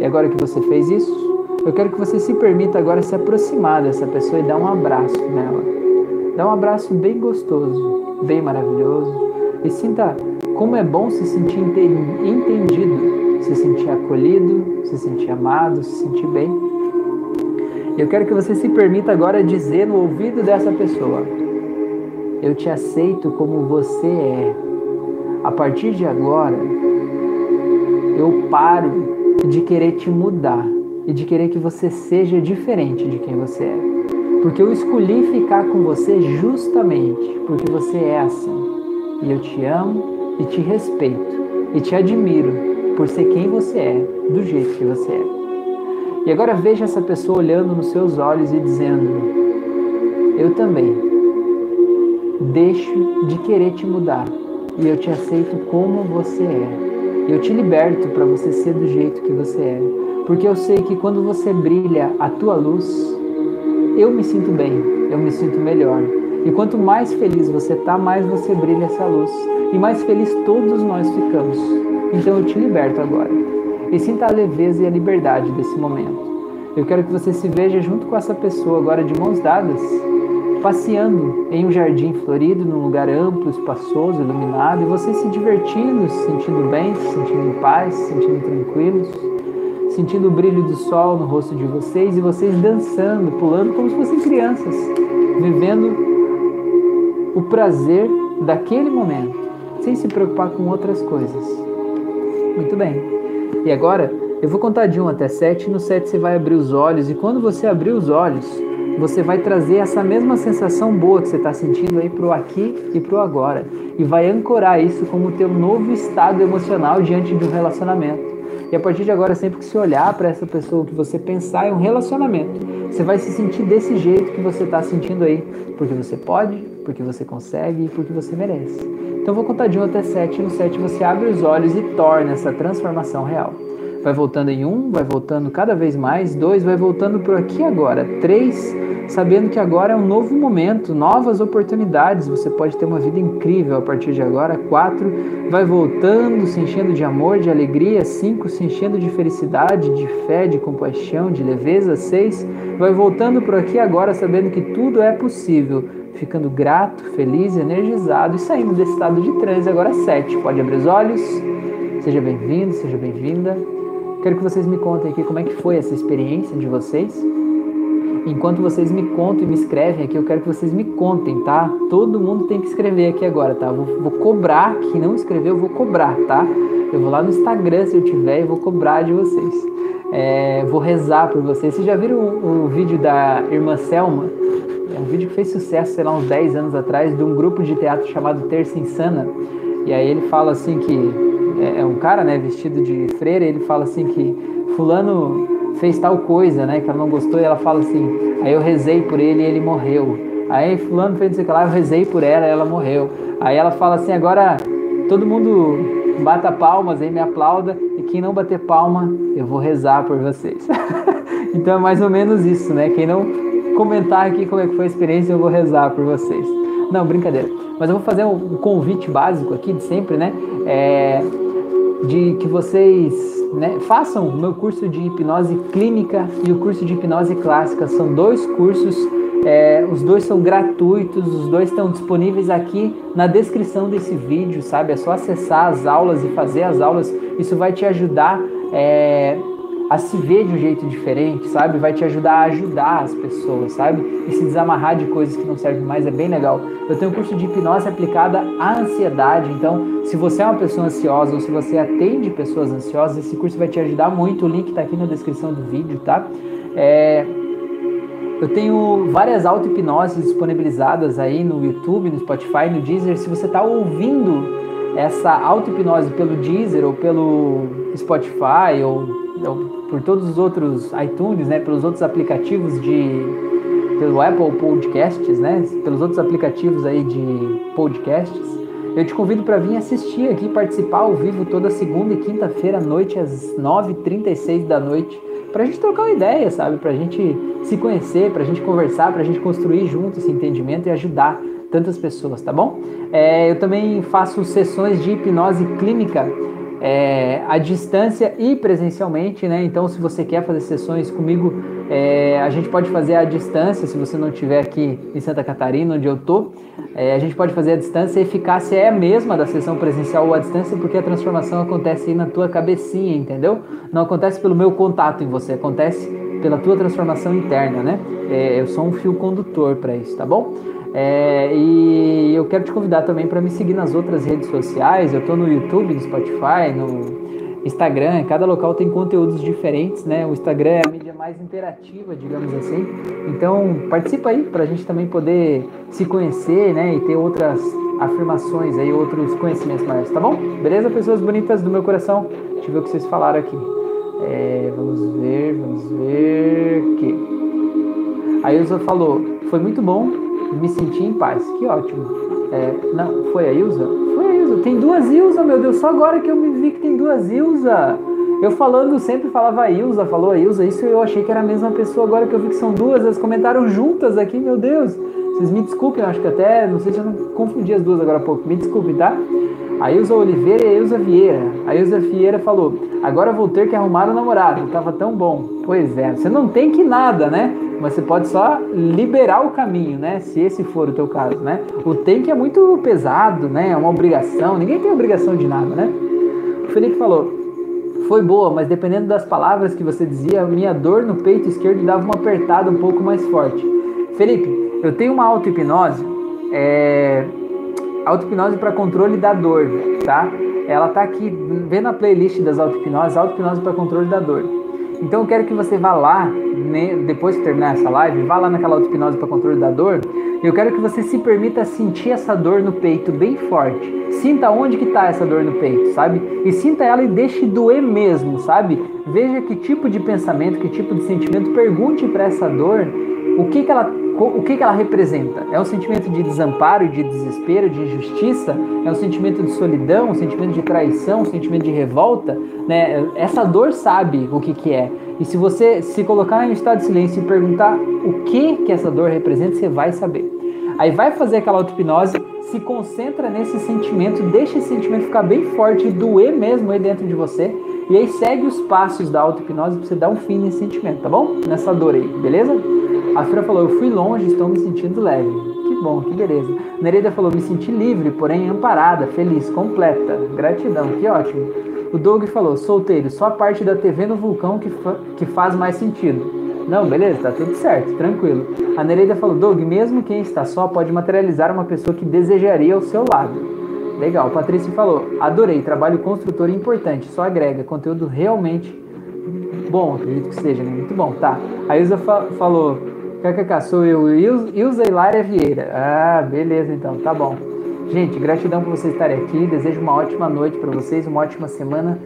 Speaker 1: E agora que você fez isso, eu quero que você se permita agora se aproximar dessa pessoa e dar um abraço nela. Dá um abraço bem gostoso, bem maravilhoso. E sinta como é bom se sentir entendido, se sentir acolhido, se sentir amado, se sentir bem. Eu quero que você se permita agora dizer no ouvido dessa pessoa: Eu te aceito como você é. A partir de agora, eu paro de querer te mudar e de querer que você seja diferente de quem você é. Porque eu escolhi ficar com você justamente porque você é assim. E eu te amo e te respeito e te admiro por ser quem você é, do jeito que você é. E agora veja essa pessoa olhando nos seus olhos e dizendo: Eu também deixo de querer te mudar e eu te aceito como você é. Eu te liberto para você ser do jeito que você é. Porque eu sei que quando você brilha a tua luz, eu me sinto bem, eu me sinto melhor. E quanto mais feliz você tá, mais você brilha essa luz. E mais feliz todos nós ficamos. Então eu te liberto agora. E sinta a leveza e a liberdade desse momento. Eu quero que você se veja junto com essa pessoa agora de mãos dadas, passeando em um jardim florido, num lugar amplo, espaçoso, iluminado, e vocês se divertindo, se sentindo bem, se sentindo em paz, se sentindo tranquilos, sentindo o brilho do sol no rosto de vocês e vocês dançando, pulando como se fossem crianças, vivendo o prazer daquele momento, sem se preocupar com outras coisas. Muito bem. E agora eu vou contar de 1 até 7, e no 7 você vai abrir os olhos, e quando você abrir os olhos, você vai trazer essa mesma sensação boa que você está sentindo aí pro aqui e pro agora. E vai ancorar isso como teu novo estado emocional diante de um relacionamento. E a partir de agora, sempre que você olhar para essa pessoa, que você pensar em um relacionamento, você vai se sentir desse jeito que você está sentindo aí. Porque você pode, porque você consegue e porque você merece. Então vou contar de 1 até 7. E no 7 você abre os olhos e torna essa transformação real vai voltando em um, vai voltando cada vez mais, dois, vai voltando por aqui agora, três, sabendo que agora é um novo momento, novas oportunidades, você pode ter uma vida incrível a partir de agora, quatro, vai voltando, se enchendo de amor, de alegria, cinco, se enchendo de felicidade, de fé, de compaixão, de leveza, seis, vai voltando por aqui agora, sabendo que tudo é possível, ficando grato, feliz, energizado e saindo desse estado de transe agora sete, pode abrir os olhos, seja bem-vindo, seja bem-vinda. Quero que vocês me contem aqui como é que foi essa experiência de vocês. Enquanto vocês me contam e me escrevem aqui, eu quero que vocês me contem, tá? Todo mundo tem que escrever aqui agora, tá? Vou, vou cobrar, quem não escreveu, eu vou cobrar, tá? Eu vou lá no Instagram, se eu tiver, e vou cobrar de vocês. É, vou rezar por vocês. Vocês já viram o, o vídeo da irmã Selma? É um vídeo que fez sucesso, sei lá, uns 10 anos atrás, de um grupo de teatro chamado Terça Insana. E aí ele fala assim que é, é, um cara, né, vestido de freira, ele fala assim que fulano fez tal coisa, né, que ela não gostou, e ela fala assim, aí eu rezei por ele e ele morreu. Aí fulano fez não sei que lá, eu rezei por ela ela morreu. Aí ela fala assim, agora todo mundo bata palmas aí, me aplauda, e quem não bater palma, eu vou rezar por vocês. então é mais ou menos isso, né? Quem não comentar aqui como é que foi a experiência, eu vou rezar por vocês. Não, brincadeira. Mas eu vou fazer um convite básico aqui de sempre, né? É, de que vocês né, façam o meu curso de hipnose clínica e o curso de hipnose clássica. São dois cursos, é, os dois são gratuitos, os dois estão disponíveis aqui na descrição desse vídeo, sabe? É só acessar as aulas e fazer as aulas. Isso vai te ajudar. É, a se ver de um jeito diferente, sabe? Vai te ajudar a ajudar as pessoas, sabe? E se desamarrar de coisas que não servem mais é bem legal. Eu tenho um curso de hipnose aplicada à ansiedade, então se você é uma pessoa ansiosa ou se você atende pessoas ansiosas, esse curso vai te ajudar muito. O link está aqui na descrição do vídeo, tá? É... Eu tenho várias auto-hipnoses disponibilizadas aí no YouTube, no Spotify, no Deezer. Se você está ouvindo essa auto-hipnose pelo Deezer ou pelo Spotify ou por todos os outros iTunes, né, pelos outros aplicativos de pelo Apple Podcasts, né, pelos outros aplicativos aí de podcasts, eu te convido para vir assistir aqui, participar ao vivo toda segunda e quinta-feira à noite às 9h36 da noite, para a gente trocar uma ideia, sabe, para a gente se conhecer, para a gente conversar, para a gente construir junto esse entendimento e ajudar tantas pessoas, tá bom? É, eu também faço sessões de hipnose clínica é, à distância e presencialmente, né? Então, se você quer fazer sessões comigo, é, a gente pode fazer à distância, se você não estiver aqui em Santa Catarina, onde eu tô, é, a gente pode fazer à distância. A eficácia é a mesma da sessão presencial ou à distância, porque a transformação acontece aí na tua cabecinha, entendeu? Não acontece pelo meu contato em você, acontece pela tua transformação interna, né? É, eu sou um fio condutor para isso, tá bom? É, e eu quero te convidar também para me seguir nas outras redes sociais. Eu estou no YouTube, no Spotify, no Instagram. Cada local tem conteúdos diferentes, né? O Instagram é a mídia mais interativa, digamos assim. Então participa aí para a gente também poder se conhecer, né? E ter outras afirmações aí, outros conhecimentos maiores, tá bom? Beleza, pessoas bonitas do meu coração? Deixa eu ver o que vocês falaram aqui. É, vamos ver, vamos ver aqui. A Ilza falou, foi muito bom me senti em paz. Que ótimo. É, não, foi a Ilza? Foi a Ilza. Tem duas Ilza, meu Deus. Só agora que eu me vi que tem duas Ilza. Eu falando, sempre falava a Ilza, falou a Ilza. Isso eu achei que era a mesma pessoa. Agora que eu vi que são duas, elas comentaram juntas aqui, meu Deus. Vocês me desculpem, eu acho que até, não sei se eu não confundi as duas agora há pouco. Me desculpem, tá? A Ilza Oliveira e a Ilza Vieira. A Ilza Vieira falou: Agora vou ter que arrumar o namorado. Tava tão bom. Pois é, você não tem que nada, né? Mas você pode só liberar o caminho, né? Se esse for o teu caso, né? O tem que é muito pesado, né? É uma obrigação. Ninguém tem obrigação de nada, né? O Felipe falou: Foi boa, mas dependendo das palavras que você dizia, minha dor no peito esquerdo dava uma apertada um pouco mais forte. Felipe, eu tenho uma auto-hipnose. É auto-hipnose para controle da dor, tá? Ela tá aqui, vê na playlist das auto-hipnose, auto-hipnose para controle da dor. Então eu quero que você vá lá, né, depois que terminar essa live, vá lá naquela auto-hipnose para controle da dor. Eu quero que você se permita sentir essa dor no peito bem forte. Sinta onde que tá essa dor no peito, sabe? E sinta ela e deixe doer mesmo, sabe? Veja que tipo de pensamento, que tipo de sentimento, pergunte para essa dor o que que ela o que, que ela representa? É um sentimento de desamparo, de desespero, de injustiça? É um sentimento de solidão, um sentimento de traição, um sentimento de revolta? Né? Essa dor sabe o que, que é. E se você se colocar em estado de silêncio e perguntar o que, que essa dor representa, você vai saber. Aí vai fazer aquela auto-hipnose, se concentra nesse sentimento, deixa esse sentimento ficar bem forte e doer mesmo aí dentro de você. E aí segue os passos da auto-hipnose para você dar um fim nesse sentimento, tá bom? Nessa dor aí, beleza? A Fran falou, eu fui longe, estou me sentindo leve. Que bom, que beleza. Nereida falou, me senti livre, porém amparada, feliz, completa. Gratidão, que ótimo. O Doug falou, solteiro, só a parte da TV no vulcão que, fa que faz mais sentido. Não, beleza, tá tudo certo, tranquilo. A Nereida falou, Doug, mesmo quem está só pode materializar uma pessoa que desejaria ao seu lado. Legal, Patrícia falou, adorei, trabalho construtor importante, só agrega, conteúdo realmente bom, acredito que seja, né? Muito bom, tá. A Ilza fa falou, KKK, sou eu, Ilza Hilária Vieira. Ah, beleza então, tá bom. Gente, gratidão por vocês estarem aqui. Desejo uma ótima noite para vocês, uma ótima semana.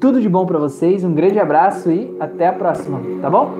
Speaker 1: Tudo de bom para vocês. Um grande abraço e até a próxima, tá bom?